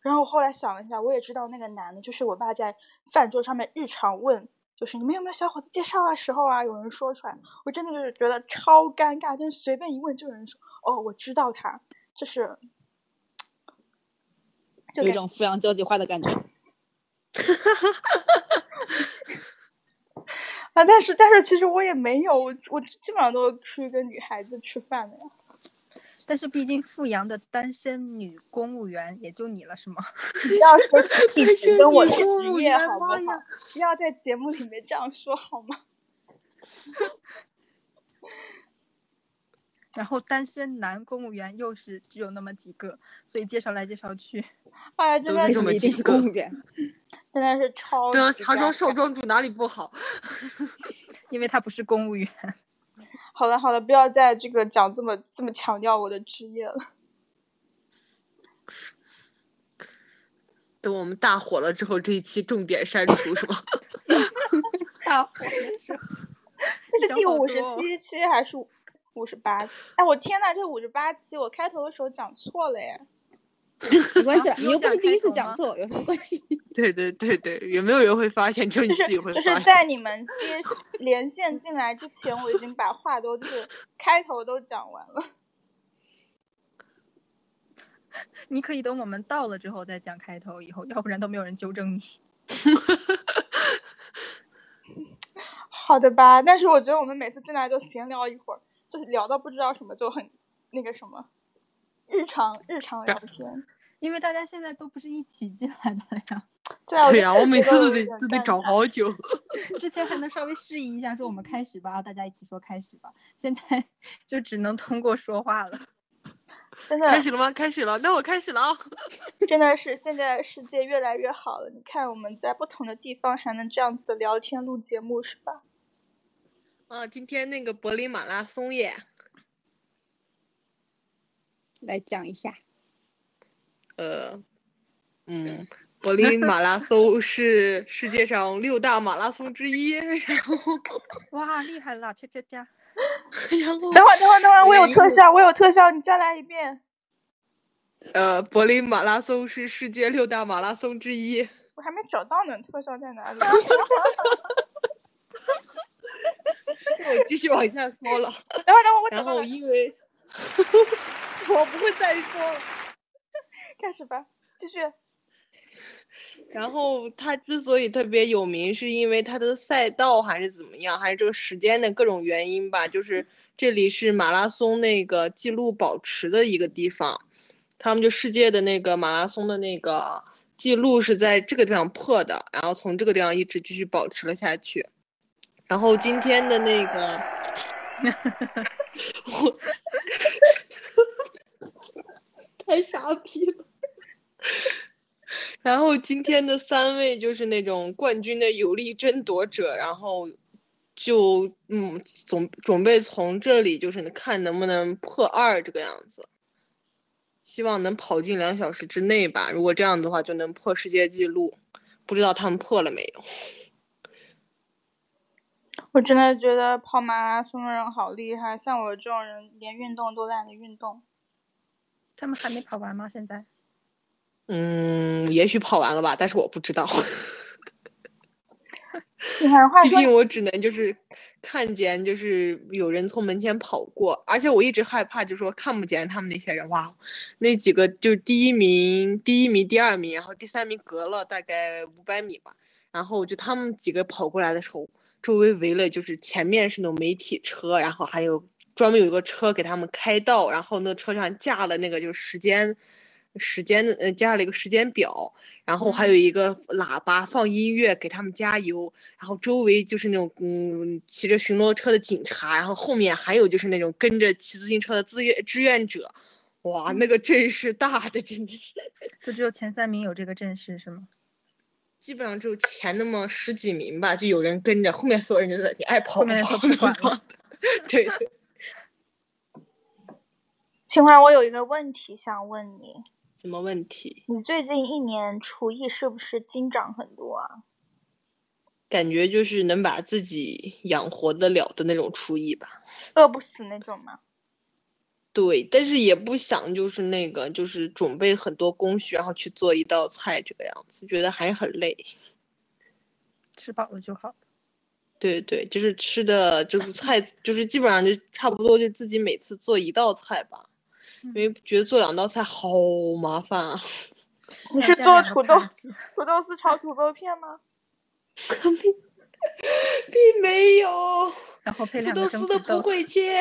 A: 然后我后来想了一下，我也知道那个男的，就是我爸在饭桌上面日常问，就是你们有没有小伙子介绍啊时候啊，有人说出来，我真的就是觉得超尴尬，就是随便一问就有人说，哦，我知道他，就是就
E: 有一种阜阳交际花的感觉。[laughs]
A: 啊，但是但是其实我也没有，我我基本上都是出去跟女孩子吃饭的呀。
B: 但是毕竟阜阳的单身女公务员也就你了，是吗？[laughs]
A: 你不要说 [laughs] 体
C: 单身
A: 质跟我职业好不好？不要在节目里面这样说好吗？
B: 然后单身男公务员又是只有那么几个，所以介绍来介绍去，[laughs]
A: 哎呀，真的是
E: 一定是
C: 几个
E: 公务员？[laughs]
A: 真的是超
C: 对啊，茶庄少庄主哪里不好？[laughs]
B: 因为他不是公务员。
A: 好了好了，不要再这个讲这么这么强调我的职业了。
C: 等我们大火了之后，这一期重点删除是吗？
B: 大火的时候，
A: 这是第五十七期还是五十八期？哎，我天呐，这五十八期我开头的时候讲错了耶！
E: 没关系了，
B: 啊
E: 你又不是第一次讲错，有什么关系？[laughs]
C: 对对对对，有没有人会发现？只有你
A: 就是
C: 自己会
A: 就是。在你们接连线进来之前，我已经把话都就是开头都讲完了。[laughs]
B: 你可以等我们到了之后再讲开头，以后要不然都没有人纠正你。[laughs]
A: 好的吧，但是我觉得我们每次进来都闲聊一会儿，就是聊到不知道什么，就很那个什么，日常日常聊天。
B: 因为大家现在都不是一起进来的呀，[laughs]
A: 对啊，
C: 对呀、
A: 呀、
C: 我每次都得都得找好久。[laughs]
B: 之前还能稍微适应一下，说我们开始吧，大家一起说开始吧。现在 [laughs] 就只能通过说话了。
A: 真的
C: 开始了吗？开始了，那我开始了啊！
A: 真的是现在世界越来越好了。你看我们在不同的地方还能这样子的聊天录节目，是吧？
C: 啊，今天那个柏林马拉松耶，
E: 来讲一下。
C: 呃，嗯，柏林马拉松是 [laughs] 世界上六大马拉松之一，然后，
B: 哇，厉害了，啪啪啪！[laughs]
C: 然后，
A: 等会儿，等会儿，等会儿，我有特效，我有特效，你再来一遍。
C: 呃，柏林马拉松是世界六大马拉松之一。
A: 我还没找到呢，特效在哪里？[laughs]
C: 我继续往下说了，[laughs]
A: 等会儿，等会儿，我找
C: 然后因为 [laughs] 我不会再说了。[laughs]
A: 开始吧，继续。
C: 然后它之所以特别有名，是因为它的赛道还是怎么样，还是这个时间的各种原因吧。就是这里是马拉松那个记录保持的一个地方，他们就世界的那个马拉松的那个记录是在这个地方破的，然后从这个地方一直继续保持了下去。然后今天的那个，[laughs] 我太傻逼了。然后今天的三位就是那种冠军的有力争夺者，然后就嗯总准备从这里就是看能不能破二这个样子，希望能跑进两小时之内吧。如果这样的话，就能破世界纪录。不知道他们破了没有？
A: 我真的觉得跑马拉松的人好厉害，像我这种人连运动都懒得运动。
B: 他们还没跑完吗？现在？
C: 嗯，也许跑完了吧，但是我不知道。[laughs]
A: 你还话
C: 毕竟我只能就是看见就是有人从门前跑过，而且我一直害怕，就说看不见他们那些人。哇，那几个就是第一名、第一名、第二名，然后第三名隔了大概五百米吧。然后就他们几个跑过来的时候，周围围了就是前面是那种媒体车，然后还有专门有一个车给他们开道，然后那车上架了那个就是时间。时间呃架了一个时间表，然后还有一个喇叭放音乐给他们加油，然后周围就是那种嗯骑着巡逻车的警察，然后后面还有就是那种跟着骑自行车的志愿志愿者，哇，那个阵势大的真的是，
B: 就只有前三名有这个阵势是吗？
C: 基本上只有前那么十几名吧，就有人跟着，后面所有人就在你爱跑不跑
B: 不管了，
C: 对对。[laughs]
A: 秦淮，我有一个问题想问你。
C: 什么问题？
A: 你最近一年厨艺是不是精长很多啊？
C: 感觉就是能把自己养活得了的那种厨艺吧，
A: 饿不死那种吗？
C: 对，但是也不想就是那个就是准备很多工序，然后去做一道菜这个样子，觉得还是很累。
B: 吃饱了就好。
C: 对对，就是吃的就是菜，就是基本上就差不多，就自己每次做一道菜吧。因为觉得做两道菜好麻烦啊！[laughs]
A: 你是做土豆土豆丝炒土豆片吗？[laughs]
C: 并 [laughs] 并没有，
B: 然后配
C: 土豆丝都不会切。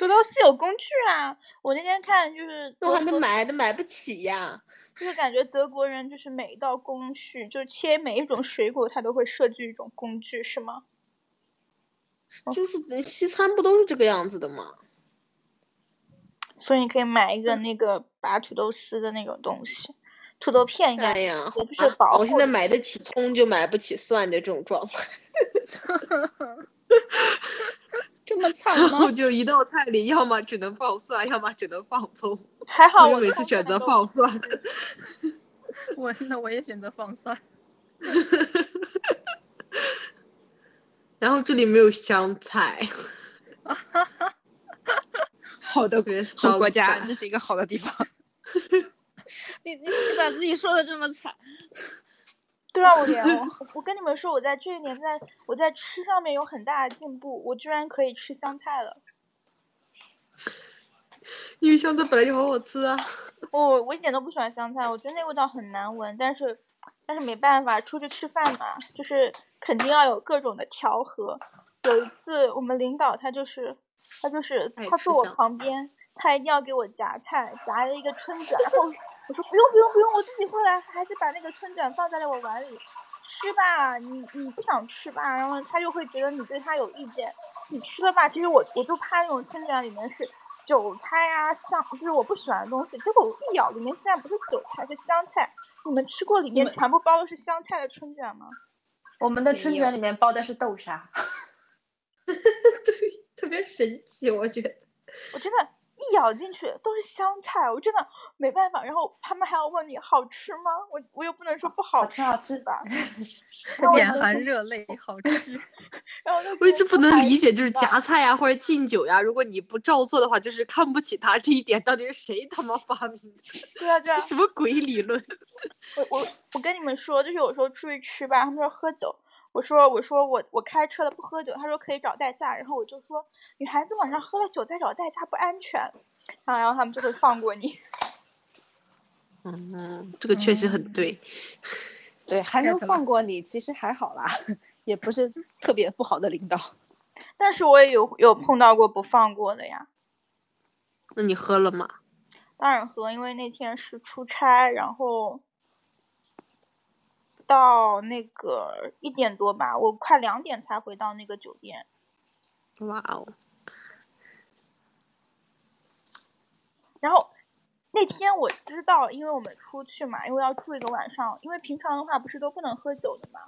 A: 土豆丝有工具啊！我那天看就是，
C: 都还能买，都买不起呀。
A: 就是感觉德国人就是每一道工序，就是切每一种水果，他都会设计一种工具，是吗？
C: 就是西餐不都是这个样子的吗？
A: 所以你可以买一个那个拔土豆丝的那种东西，土豆片应该
C: 哎呀，
A: 不是薄。
C: 我现在买得起葱就买不起蒜的这种状态，[laughs]
B: 这么惨 [laughs]
C: 吗？然后就一道菜里要么只能放蒜，要么只能放葱。[laughs]
A: 还好我
C: 每次选择放蒜。[laughs]
B: 我现在我也选择放蒜。
C: 然后这里没有香菜。
B: 好的国好国家，这是一个好的地方。
E: 你你你把自己说的这么惨，
A: 对啊，我连 [laughs] 我我跟你们说，我在这一年在我在吃上面有很大的进步，我居然可以吃香菜了。[laughs]
C: 因为香菜本来就好好吃啊。
A: 我我一点都不喜欢香菜，我觉得那味道很难闻。但是但是没办法，出去吃饭嘛，就是肯定要有各种的调和。有一次我们领导他就是。他就是他坐我旁边，他一定要给我夹菜，夹了一个春卷，然后我说不用不用不用，我自己会来，还是把那个春卷放在了我碗里，吃吧，你你不想吃吧，然后他就会觉得你对他有意见，你吃了吧，其实我我就怕那种春卷里面是韭菜啊香，就是我不喜欢的东西，结果我一咬里面现在不是韭菜是香菜，你们吃过里面全部包的是香菜的春卷吗？
D: 我们的春卷里面包的是豆沙。[laughs]
C: 对。特别神奇，我觉得，
A: 我真的，一咬进去都是香菜，我真的没办法。然后他们还要问你好吃吗？我我又不能说不好
E: 吃，好吃
A: 吧？[laughs]
B: 眼含热泪，好吃。[laughs]
A: 然后
C: 我一直不能理解，就是夹菜呀或者敬酒呀，如果你不照做的话，就是看不起他这一点，到底是谁他妈发明的？
A: 对 [laughs] 啊对啊，
C: 什么鬼理论？
A: 我我我跟你们说，就是有时候出去吃吧，他们说喝酒。我说我说我我开车了不喝酒，他说可以找代驾，然后我就说女孩子晚上喝了酒再找代驾不安全，然后然后他们就会放过你。[laughs]
C: 嗯，这个确实很对。[laughs]
E: 对，还能放过你，其实还好啦，也不是特别不好的领导。[laughs]
A: 但是我也有有碰到过不放过的呀。
C: 那你喝了吗？
A: 当然喝，因为那天是出差，然后到那个一点多吧，我快两点才回到那个酒店。
C: 哇哦，
A: 然后那天我知道，因为我们出去嘛，因为要住一个晚上，因为平常的话不是都不能喝酒的嘛。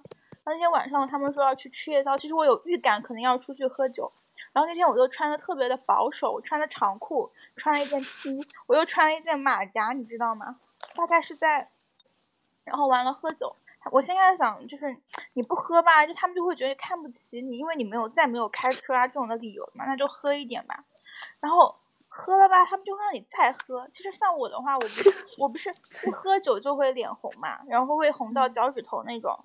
A: 那天晚上他们说要去吃夜宵，其实我有预感可能要出去喝酒。然后那天我就穿的特别的保守，我穿的长裤，穿了一件 T，我又穿了一件马甲，你知道吗？大概是在，然后完了喝酒。我现在想，就是你不喝吧，就他们就会觉得看不起你，因为你没有再没有开车啊这种的理由嘛，那就喝一点吧。然后喝了吧，他们就会让你再喝。其实像我的话，我不是我不是 [laughs] 不喝酒就会脸红嘛，然后会红到脚趾头那种。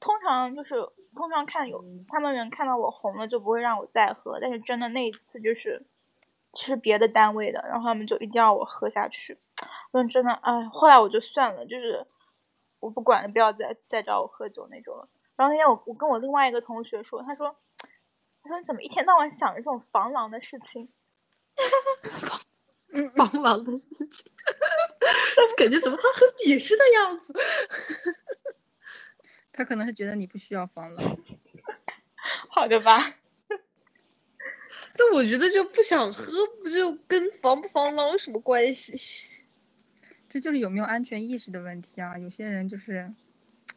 A: 通常就是通常看有他们人看到我红了就不会让我再喝，但是真的那一次就是是别的单位的，然后他们就一定要我喝下去。嗯，真的，哎，后来我就算了，就是我不管了，不要再再找我喝酒那种了。然后那天我我跟我另外一个同学说，他说他说你怎么一天到晚想着这种防狼的事情？[laughs]
C: 防狼的事情，感觉怎么他很鄙视的样子。
B: 他可能是觉得你不需要防狼。[laughs]
A: 好的吧？[laughs]
C: 但我觉得就不想喝，不就跟防不防狼有什么关系？
B: 这就是有没有安全意识的问题啊！有些人就是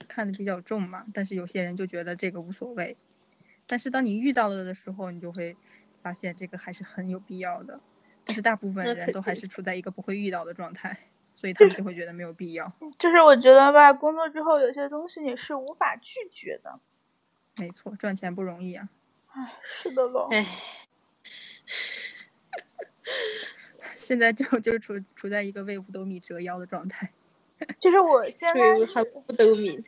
B: 看的比较重嘛，但是有些人就觉得这个无所谓。但是当你遇到了的时候，你就会发现这个还是很有必要的。但是大部分人都还是处在一个不会遇到的状态，所以他们就会觉得没有必要。
A: 就是我觉得吧，工作之后有些东西你是无法拒绝的。
B: 没错，赚钱不容易啊。
A: 唉，是的喽。
C: 哎，
B: 现在就就是处处在一个为五斗米折腰的状态。
A: 就是我现在
C: 对，还不斗米。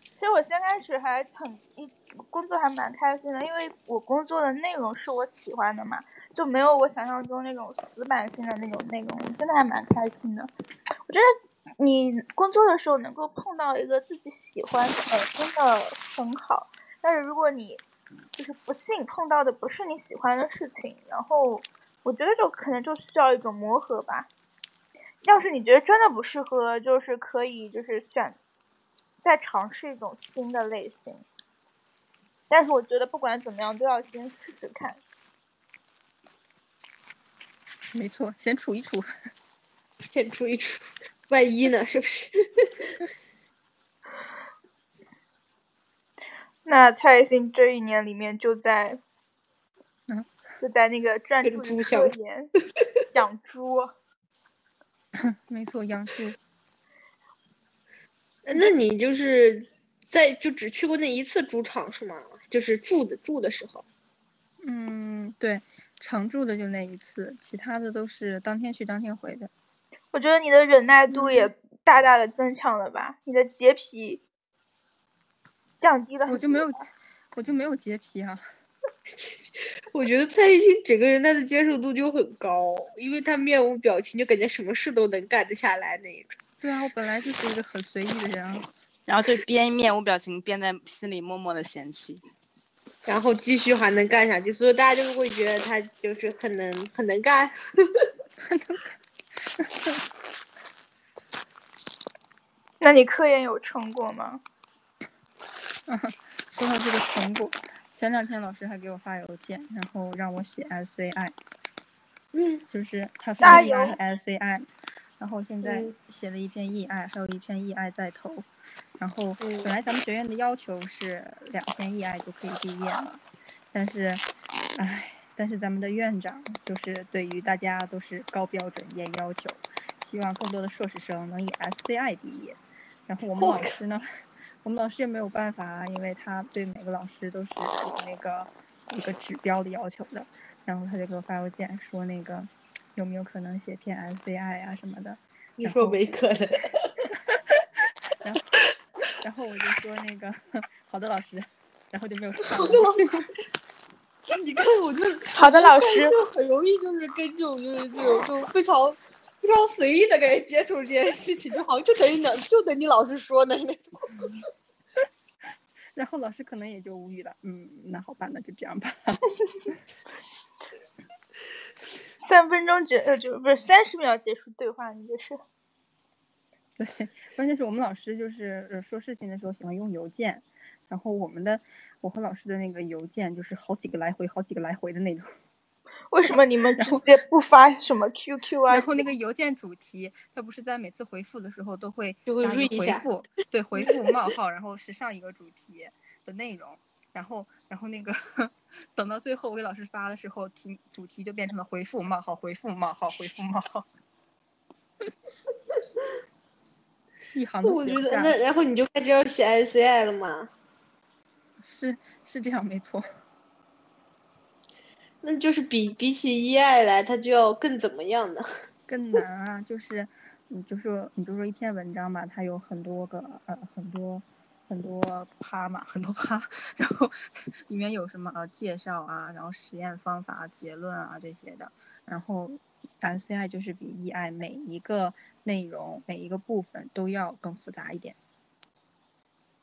A: 其实我先开始还很一工作还蛮开心的，因为我工作的内容是我喜欢的嘛，就没有我想象中那种死板性的那种内容，真的还蛮开心的。我觉得你工作的时候能够碰到一个自己喜欢的，真的很好。但是如果你就是不幸碰到的不是你喜欢的事情，然后我觉得就可能就需要一种磨合吧。要是你觉得真的不适合，就是可以就是选再尝试一种新的类型。但是我觉得不管怎么样，都要先试试看。
B: 没错，先处一处。[laughs]
C: 先处一处，万一呢？是不是？[laughs]
A: 那蔡依欣这一年里面就在，
B: 嗯，
A: 就在那个专
C: 跟
A: 注
C: 猪相处
A: 于科研、[laughs] 养猪。[laughs]
B: 没错，养猪。
C: 那你就是在就只去过那一次猪场是吗？就是住的住的时候。
B: 嗯，对，常住的就那一次，其他的都是当天去当天回的。
A: 我觉得你的忍耐度也大大的增强了吧？你的洁癖降低了很
B: 我就没有，我就没有洁癖啊。[laughs]
C: 我觉得蔡依欣整个人她的接受度就很高，因为她面无表情，就感觉什么事都能干得下来那一种。
B: 对啊，我本来就是一个很随意的人啊。
E: 然后就边面无表情边在心里默默的嫌弃。
C: 然后继续还能干下去，所以大家就会觉得她就是很能很能干。[laughs]
A: 那你科研有成果吗？[laughs]
B: 说到这个成果，前两天老师还给我发邮件，然后让我写 SCI，
C: 嗯，
B: 就是他
A: 加
B: 分 EI
A: 油。
B: 和 SCI，然后现在
C: 嗯。
B: 写了一篇 EI，还有一篇 EI 在投，然后
C: 嗯。
B: 本来咱们学院的要求是两篇 EI 就可以毕业了，但是，唉，但是咱们的院长就是对于大家都是高标准严要求，希望更多的硕士生能以 SCI 毕业，然后我们老师呢，我们老师也没有办法啊，因为他对每个老师都是有那个一个指标的要求的，然后他就给我发邮件说那个有没有可能写篇 SCI 啊什么的，
C: 你说没可能？
B: 然后然后我就说那个好的老师，然后就没有上了。[laughs]
C: 你看，我就
A: 好的老师
C: 就很容易就是跟这种就是这种就非常非常随意的感觉接触这件事情，就好像就等你老就等你老师说的那种。
B: 然后老师可能也就无语了，嗯，那好吧，那就这样吧。[laughs]
A: 三分钟结呃就不是三十秒结束对话，你这是
B: 对，关键是我们老师就是呃说事情的时候喜欢用邮件，然后我们的我和老师的那个邮件就是好几个来回，好几个来回的那种。
A: 为什么你们直接不发什么 QQ [laughs] 啊？
B: 然后那个邮件主题，它不是在每次回复的时候都会
C: 就会
B: 回复，对，回复冒号，然后是上一个主题的内容，然后然后那个等到最后我给老师发的时候，题主题就变成了回复冒号，回复冒号，回复冒号，一行都
C: 我觉得
B: 写不下，
C: 那然后你就开始要写 SCI 了吗？
B: 是是这样没错。
C: 那就是比比起 EI 来，它就要更怎么样呢？[laughs]
B: 更难啊，就是你就说你就说一篇文章吧，它有很多个呃很多很多趴嘛，很多趴，然后里面有什么呃介绍啊，然后实验方法、结论啊这些的，然后 SCI 就是比 EI 每一个内容每一个部分都要更复杂一点，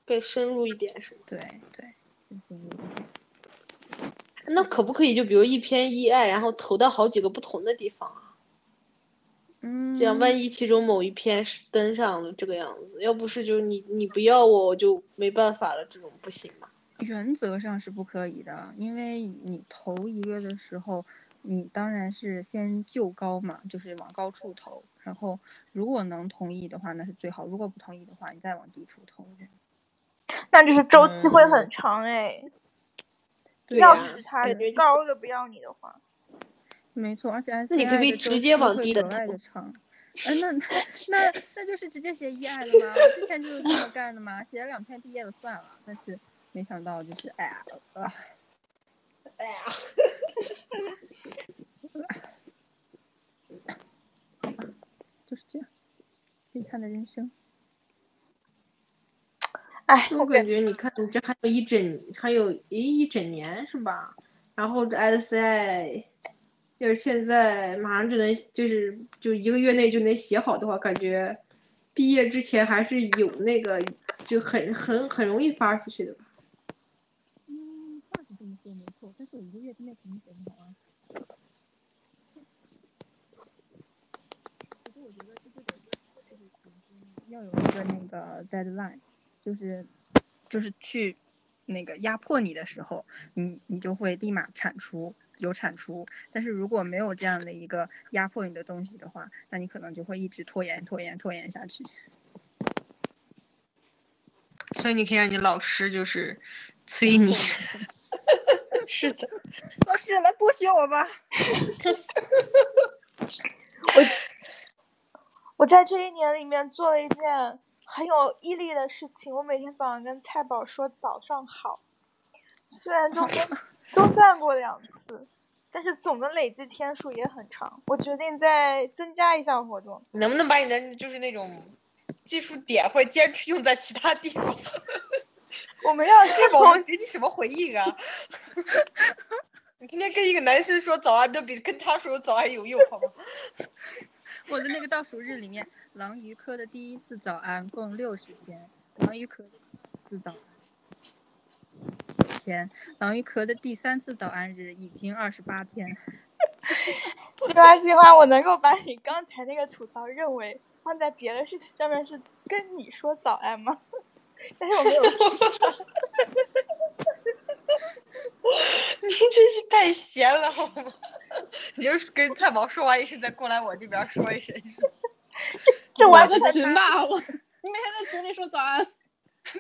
C: 更深入一点是吗？
B: 对对，更深入一点。
C: 那可不可以就比如一篇一案然后投到好几个不同的地方啊？
B: 嗯，
C: 这样万一其中某一篇是登上了这个样子，要不是就你你不要我，我就没办法了，这种不行吗？
B: 原则上是不可以的，因为你投一个的时候，你当然是先就高嘛，就是往高处投。然后如果能同意的话，那是最好；如果不同意的话，你再往低处投。
A: 那就是周期会很长哎。要是他高的不要你的话，
B: 没错，而且
C: 你可不可以直接往低的投
B: 格外的长。[laughs] 哎，那 [laughs] 那那那就是直接写一爱了吗？我之前就是这么干的嘛，写了两篇毕业了算了，但是没想到就是哎呀，啊，
C: 哎呀，[laughs]
B: 就是这样，悲惨的人生。
A: 哎，
C: 我
A: 我感
C: 感觉你看，你这还有一整还有一一整年是吧？然后这 SCI 要是现在马上就能就是就一个月内就能写好的话，感觉毕业之前还是有那个就很很很容易发出去的吧。
B: 嗯，话是这么说没错，但是我一个月之内肯定写不好啊。要有一个那个 deadline，就是就是去那个压迫你的时候，你你就会立马产出有产出。但是如果没有这样的一个压迫你的东西的话，那你可能就会一直拖延拖延拖延下去。
C: 所以你可以让你老师就是 [laughs] 催你。[laughs] 是的，
B: 老师来剥削我吧。[laughs]
A: 我我在这一年里面做了一件很有毅力的事情，我每天早上跟菜宝说早上好，虽然中间 [laughs] 中断过两次，但是总的累计天数也很长。我决定再增加一项活动，
C: 能不能把你的就是那种技术点或者坚持用在其他地方？[laughs]
A: 我们要先
C: 太宝
A: 从
C: 给你什么回应啊？[laughs] 你天天跟一个男生说早安，都比跟他说早安有用，好吗？
B: 我的那个倒数日里面，狼鱼科的第一次早安共六十天，狼鱼科的第四早安天，狼鱼壳的第三次早安日已经二十八天。
A: 喜欢喜欢，我能够把你刚才那个吐槽认为放在别的事情上面是跟你说早安吗？[laughs] 但是我没有。[laughs] [laughs]
C: 你真是太闲了好吗？你就是跟太宝说完一声，再过来我这边说一声。[laughs]
A: 这
E: 我群骂我，你每天在群里说早安，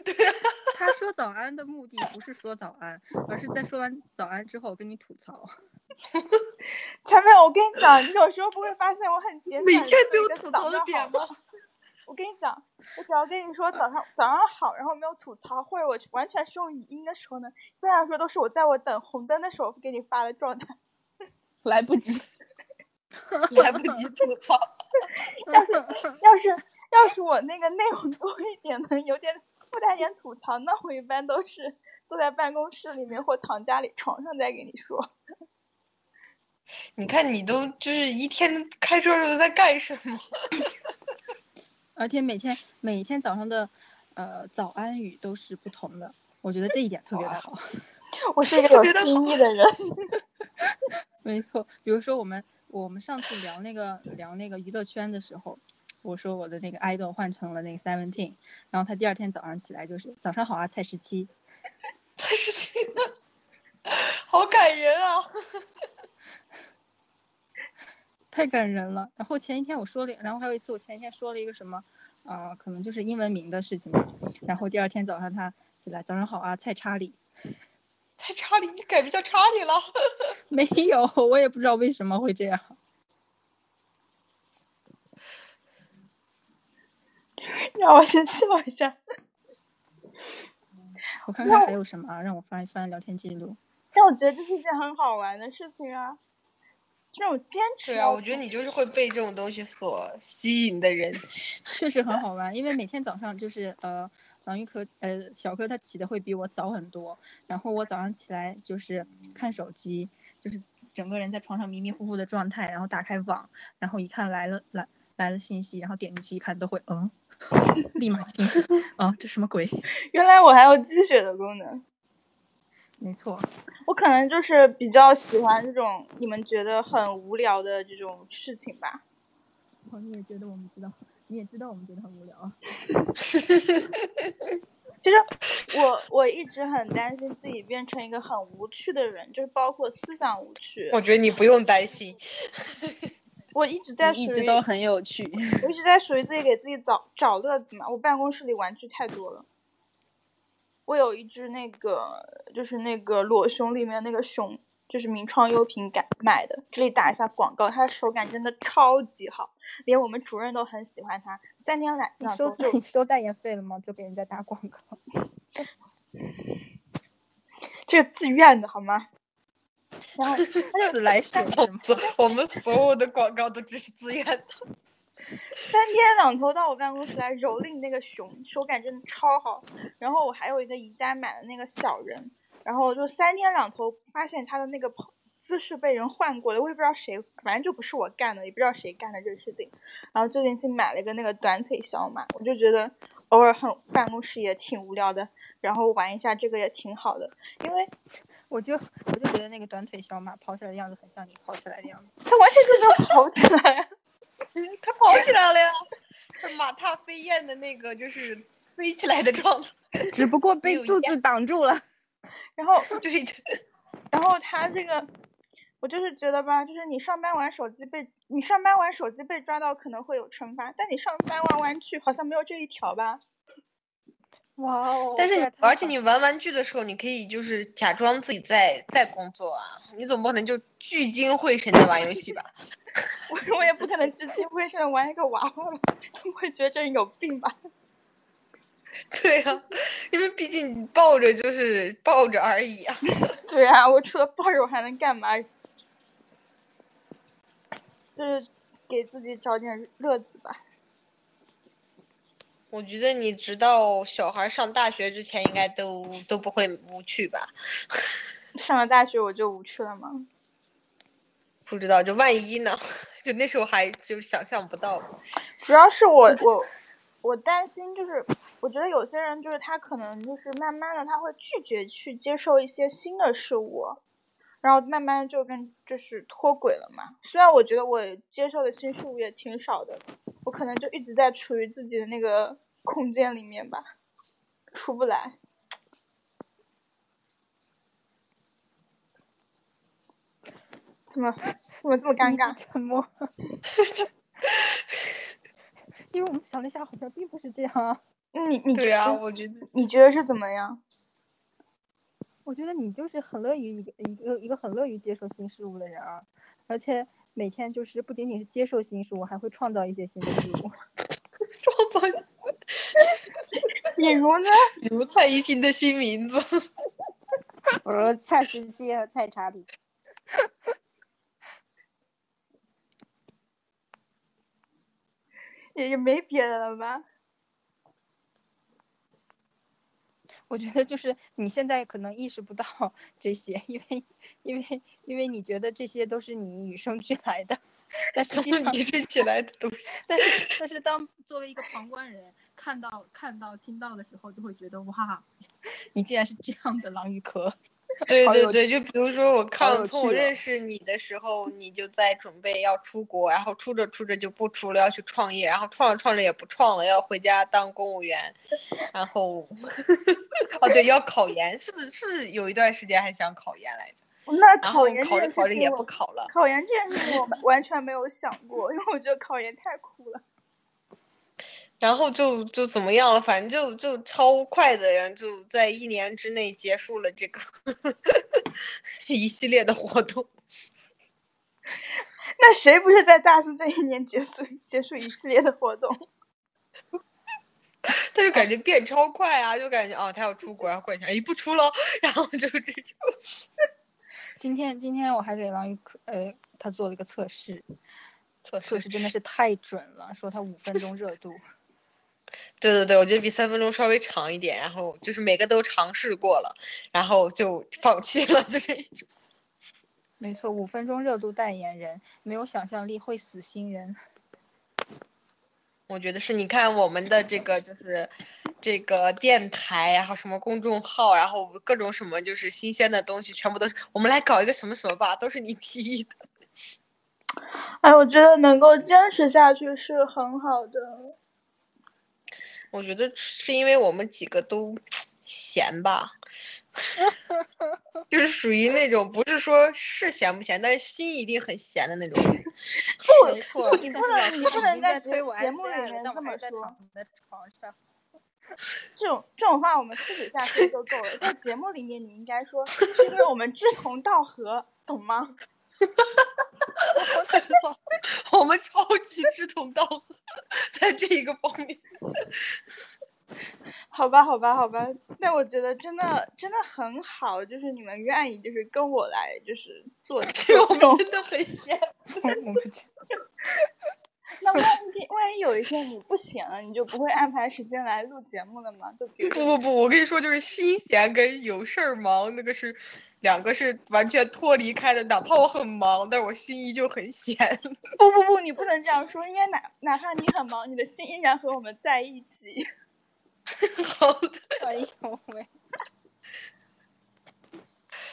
C: 对啊，
B: 他说早安的目的不是说早安，而是在说完早安之后跟你吐槽。[laughs]
A: 前面我跟你讲，你有时候不会发现我很简短地
C: 每天都有吐槽的点吗？
A: 我跟你讲，我只要跟你说早上早上好，然后没有吐槽，或者我完全是用语音的时候呢，一般来说都是我在我等红灯的时候给你发的状态。[laughs]
E: 来不及。[laughs]
C: 来不及吐槽。[laughs]
A: 要是要是要是我那个内容多一点的，有点附带点吐槽，那我一般都是坐在办公室里面或躺家里床上再给你说。
C: 你看你都就是一天开车的时候在干什么？
B: 而且每天每天早上的呃早安语都是不同的，我觉得这一点特别的好。[laughs]
A: 我是一个有新意的人。[laughs]
B: 没错，比如说我们我们上次聊那个聊那个娱乐圈的时候，我说我的那个 idol 换成了那个 Seventeen，然后他第二天早上起来就是早上好啊，蔡十七，[laughs]
C: 蔡十七，好感人啊！
B: 太感人了。然后前一天我说了，然后还有一次我前一天说了一个什么，啊、可能就是英文名的事情吧。然后第二天早上他起来，早上好啊，蔡查理。
C: 蔡查理，你改名叫查理了？
B: 没有，我也不知道为什么会这样。[laughs]
A: 让我先笑一下。
B: 我看看还有什么啊？让我翻一翻聊天记录。
A: 但我觉得这是一件很好玩的事情啊，这种坚持。
C: 对啊，我觉得你就是会被这种东西所 [laughs] 吸引的人。[laughs]
B: 确实很好玩，因为每天早上就是呃，王玉科呃小柯他起的会比我早很多，然后我早上起来就是看手机，就是整个人在床上迷迷糊糊的状态，然后打开网，然后一看来了来来了信息，然后点进去一看都会嗯，[laughs] 立马清醒啊，这什么鬼？
A: 原来我还有积雪的功能。
B: 没错，
A: 我可能就是比较喜欢这种你们觉得很无聊的这种事情吧。
B: 哦，你也觉得我们知道，你也知道我们觉得很无聊啊。
A: 其 [laughs] 实我我一直很担心自己变成一个很无趣的人，就是包括思想无趣。
C: 我觉得你不用担心，
A: 我一直在
E: 一
A: 属于
E: 直都很有趣。
A: 我一直在属于自己给自己找找乐子嘛。我办公室里玩具太多了，我有一只那个就是那个裸熊里面那个熊，就是名创优品改买的。这里打一下广告，它的手感真的超级好，连我们主任都很喜欢它。三天两
B: 你收 [laughs] 你收代言费了吗？就给人家打广告。[laughs]
A: 这是自愿的好吗？然后它就
B: 自来水 [laughs]
C: 我们所有的广告都只是自愿的。
A: 三天两头到我办公室来蹂躏那个熊，手感真的超好。然后我还有一个宜家买的那个小人，然后就三天两头发现他的那个姿势被人换过了，我也不知道谁，反正就不是我干的，也不知道谁干的这个事情。然后最近新买了一个那个短腿小马，我就觉得偶尔很办公室也挺无聊的，然后玩一下这个也挺好的，因为
B: 我就我就觉得那个短腿小马跑起来的样子很像你跑起来的样子。
A: 它完全就能跑起来呀。[laughs]
C: 他跑起来了呀！是马踏飞燕的那个，就是飞起来的状态。[laughs]
B: 只不过被肚子挡住了。
A: 然后 [laughs]
C: 对的，
A: 然后他这个，我就是觉得吧，就是你上班玩手机被你上班玩手机被抓到可能会有惩罚，但你上班玩玩具好像没有这一条吧？
B: 哇哦！
C: 但是你而且你玩玩具的时候，你可以就是假装自己在在工作啊，你总不可能就聚精会神的玩游戏吧？
A: 我 [laughs] 我也不可能聚精会神的玩一个娃娃吧，我会觉得这人有病吧？[laughs]
C: 对啊，因为毕竟你抱着就是抱着而已啊。[laughs]
A: 对啊，我除了抱着我还能干嘛？就是给自己找点乐子吧。
C: 我觉得你直到小孩上大学之前，应该都都不会无趣吧？
A: 上了大学我就无趣了吗？
C: 不知道，就万一呢？[laughs] 就那时候还就想象不到。
A: 主要是我我我担心，就是我觉得有些人就是他可能就是慢慢的他会拒绝去接受一些新的事物，然后慢慢就跟就是脱轨了嘛。虽然我觉得我接受的新事物也挺少的，我可能就一直在处于自己的那个空间里面吧，出不来。怎么怎么这么尴尬？
B: 沉默。[laughs] 因为我们想了一下，好像并不是这样啊。
A: 你你
C: 对啊，
A: 觉得
C: 我觉得
A: 你觉得是怎么样？
B: 我觉得你就是很乐于一个一个一个很乐于接受新事物的人啊，而且每天就是不仅仅是接受新事物，还会创造一些新的事物。[laughs]
C: 创造 [laughs]
A: 比如呢？
C: 比如蔡依林的新名字。
E: 我说蔡十七和蔡查理，
A: 也就没别的了吧？
B: 我觉得就是你现在可能意识不到 [laughs] 这些，因为因为因为你觉得这些都是你与生俱来的，但实际上
C: 你是起来的东西。
B: 但是但是当作为一个旁观人看到看到听到的时候，就会觉得哇，你竟然是这样的狼与 [laughs] 壳。
C: 对对对，就比如说我看从我认识你的时候，你就在准备要出国，然后出着出着就不出了，要去创业，然后创着创着也不创了，要回家当公务员，然后哦对，要考研，是不是是不是有一段时间还想考研来着？
A: 那考研
C: 考着考着也不考了。
A: 考研这件事情我完全没有想过，因为我觉得考研太苦了。
C: 然后就就怎么样了，反正就就超快的，然后就在一年之内结束了这个 [laughs] 一系列的活动。[laughs]
A: 那谁不是在大四这一年结束结束一系列的活动？[laughs]
C: 他就感觉变超快啊，就感觉哦，他要出国，然后过一下，哎，不出了，然后就这种。
B: 今天今天我还给狼与壳呃他做了一个测试，
C: 测
B: 测试真的是太准了，说他五分钟热度。
C: 对对对，我觉得比三分钟稍微长一点，然后就是每个都尝试过了，然后就放弃了，[laughs] 就这种。
B: 没错，五分钟热度代言人，没有想象力会死新人。
C: 我觉得是，你看我们的这个就是这个电台，然后什么公众号，然后各种什么就是新鲜的东西，全部都是我们来搞一个什么什么吧，都是你提议的。
A: 哎，我觉得能够坚持下去是很好的。
C: 我觉得是因为我们几个都闲吧，[laughs] 就是属于那种不是说是闲不闲，但是心一定很闲的那种人。
B: 没错，
A: 你
B: 但
A: 不能你不能在节
B: 经在催我
A: 节目里面这么说
B: 躺在床上。
A: 这种这种话我们私底下说就够了，在节目里面你应该说是因为我们志同道合，懂吗？[laughs]
C: 我们超级志同道合，在这一个方面。
A: 好吧，好吧，好吧。那我觉得真的真的很好，就是你们愿意就是跟我来就是做 [laughs]
C: 这
A: 种。
C: 真的很闲。[laughs]
A: 那万一万一有一天你不闲了，你就不会安排时间来录节目了吗？就
C: 不不不，我跟你说，就是心闲跟有事儿忙，那个是两个是完全脱离开的。哪怕我很忙，但是我心依旧很闲。[laughs]
A: 不不不，你不能这样说，应该哪哪怕你很忙，你的心依然和我们在一起。[laughs]
C: 好的，
B: 哎呦喂，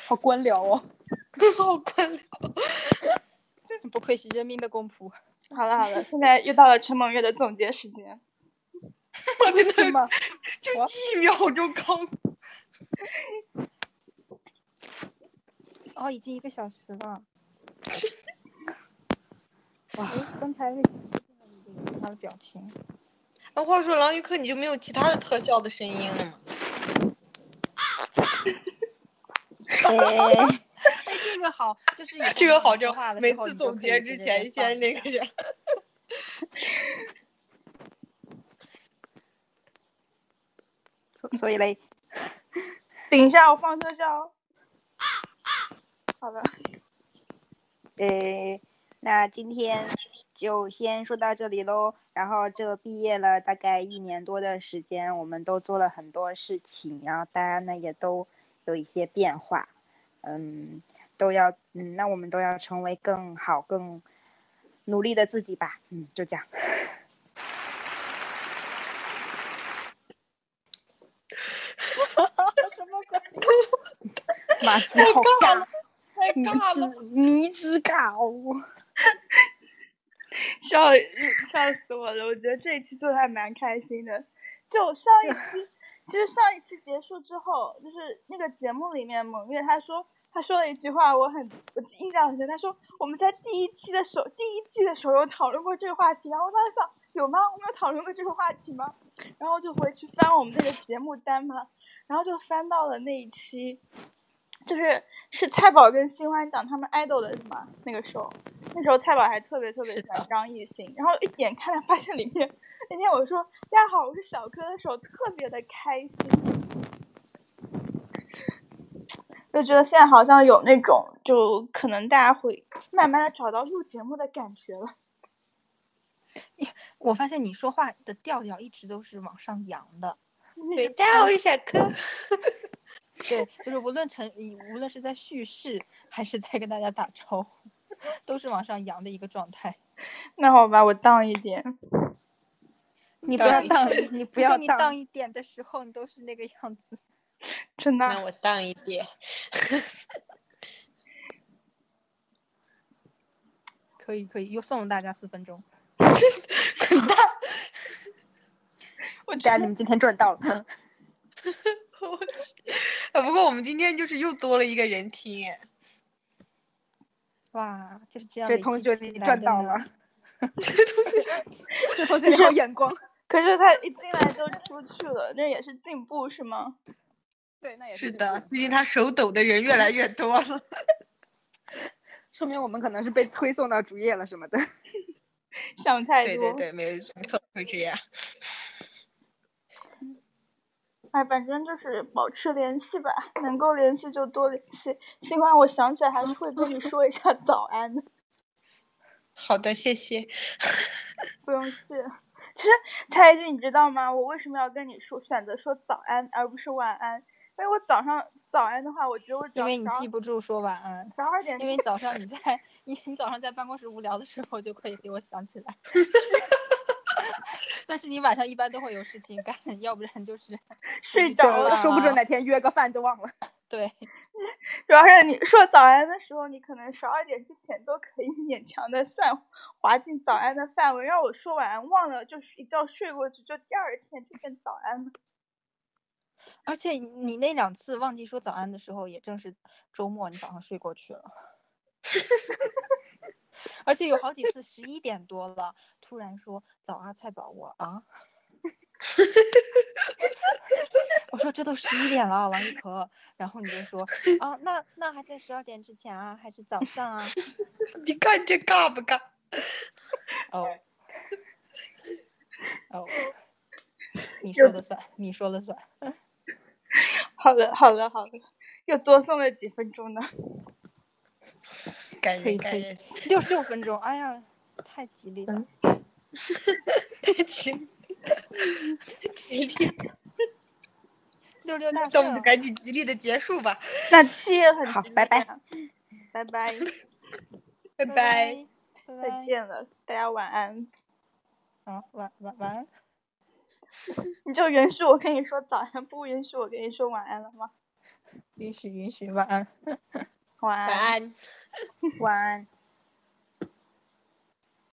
B: 好官僚哦，[laughs]
C: 好官僚。
B: 不愧是人民的公仆。
A: 好了好了，现在又到了陈梦月的总结时间。
C: 我真的
B: 为什么？
C: 就一秒钟刚。
B: 哦，已经一个小时了。[laughs] 哇，刚才那他的表情，
C: 那话说，狼鱼课你就没有其他的特效的声音了吗？
B: 哎，[laughs] 哎，这个好，就是
C: 这个好，
B: 说
C: 就
B: 话的
C: 每次总结之前先那个啥。
B: 所所以嘞，[laughs]
A: 等一下，我放特效哦。好的，[laughs]
B: 呃，那今天就先说到这里喽。然后这毕业了大概一年多的时间，我们都做了很多事情，然后大家呢也都有一些变化，嗯，都要嗯，那我们都要成为更好、更努力的自己吧。嗯，就这样。[laughs] 什么鬼？[laughs] 马子好尬，[laughs] 迷。之迷之尬舞。[laughs]
A: 笑笑死我了！我觉得这一期做的还蛮开心的。就上一 [laughs] 期，其实上一期结束之后，就是那个节目里面，蒙月他说他说了一句话，我很我印象很深。他说我们在第一期的时候，第一季的时候有讨论过这个话题，然后我当时想有吗？我们有讨论过这个话题吗？然后就回去翻我们那个节目单嘛，然后就翻到了那一期，就是是蔡宝跟新欢讲他们 idol 的是吗？那个时候，那时候蔡宝还特别特别喜欢张艺兴，然后一点开来发现里面那天我说大家好，我是小柯的时候特别的开心，就觉得现在好像有那种就可能大家会慢慢的找到录节目的感觉了。
B: 我发现你说话的调调一直都是往上扬的，
C: 对，大家好，我是小柯。[laughs]
B: 对，就是无论成无论是在叙事还是在跟大家打招呼，都是往上扬的一个状态。[laughs]
A: 那好吧，我荡一点。
B: 你不要
C: 荡
B: 你不
A: 不要荡
B: 要荡一点的时候，你都是那个样子。
A: 真的
C: 那我荡一点。[laughs]
B: 可以可以，又送了大家四分钟，
C: 滚蛋！
A: 我
B: 大家你们今天赚到了。[laughs]
C: 我去。啊，不过我们今天就是又多了一个人听，哎
B: 哇，就是这样。[laughs]
F: 这同学你赚到了，
B: 这同学你好眼光。[laughs]
A: 可是他一进来就出去了，那也是进步是吗？
B: 对，那也进
C: 是的，
B: 步，
C: 最近他手抖的人越来越多了。[laughs]
F: 说明我们可能是被推送到主页了什么的。
A: 想太多。
C: 对对对，没没错，会这样。
A: 哎，反正就是保持联系吧，能够联系就多联系。希望我想起来还是会跟你说一下早安的，[laughs]
C: 好的，谢谢。
A: 不用谢。其实蔡依你知道吗？我为什么要跟你说选择说早安而不是晚安？因为我早上早安的话，我觉得我
B: 因为你记不住说晚安，
A: 十二点
B: 因为早上你在你 [laughs] 你早上在办公室无聊的时候就可以给我想起来。[laughs] 但是你晚上一般都会有事情干，[laughs] 要不然就是
A: 睡着了。
F: 说不准哪天约个饭就忘了。[laughs]
B: 对，[laughs]
A: 主要是你说早安的时候，你可能十二点之前都可以勉强的算划进早安的范围，让我说晚安忘了，就是一觉睡过去，就第二天就变早安了。
B: 而且你那两次忘记说早安的时候，也正是周末，你早上睡过去了。而且有好几次十一点多了，突然说早啊，菜宝，我啊，[laughs] 我说这都十一点了，王一可，然后你就说啊，那那还在十二点之前啊，还是早上啊？
C: 你看这尬不尬？
B: 哦，[laughs] 哦，你说了算，你说了算。
A: 好了，好了，好了，又多送了几分钟呢。
C: 感
B: 可以可以
C: 人感人，
B: 六十六分钟，哎呀，太吉利了。[laughs]
C: 太吉利吉利，[laughs]
B: 六六大
C: 那我们，赶紧吉利的结束吧，[laughs]
A: 那七也很
F: 好
A: 吉利
F: 拜拜
A: 啊，拜拜，
C: 拜拜。
B: 拜
A: 再。见了，大家晚安。
B: 好，晚晚晚安。
A: 你就允许我跟你说早安，不允许我跟你说晚安了吗？
B: 允许允许，晚安。
A: 晚安，
C: 晚安。[laughs]
F: 晚安。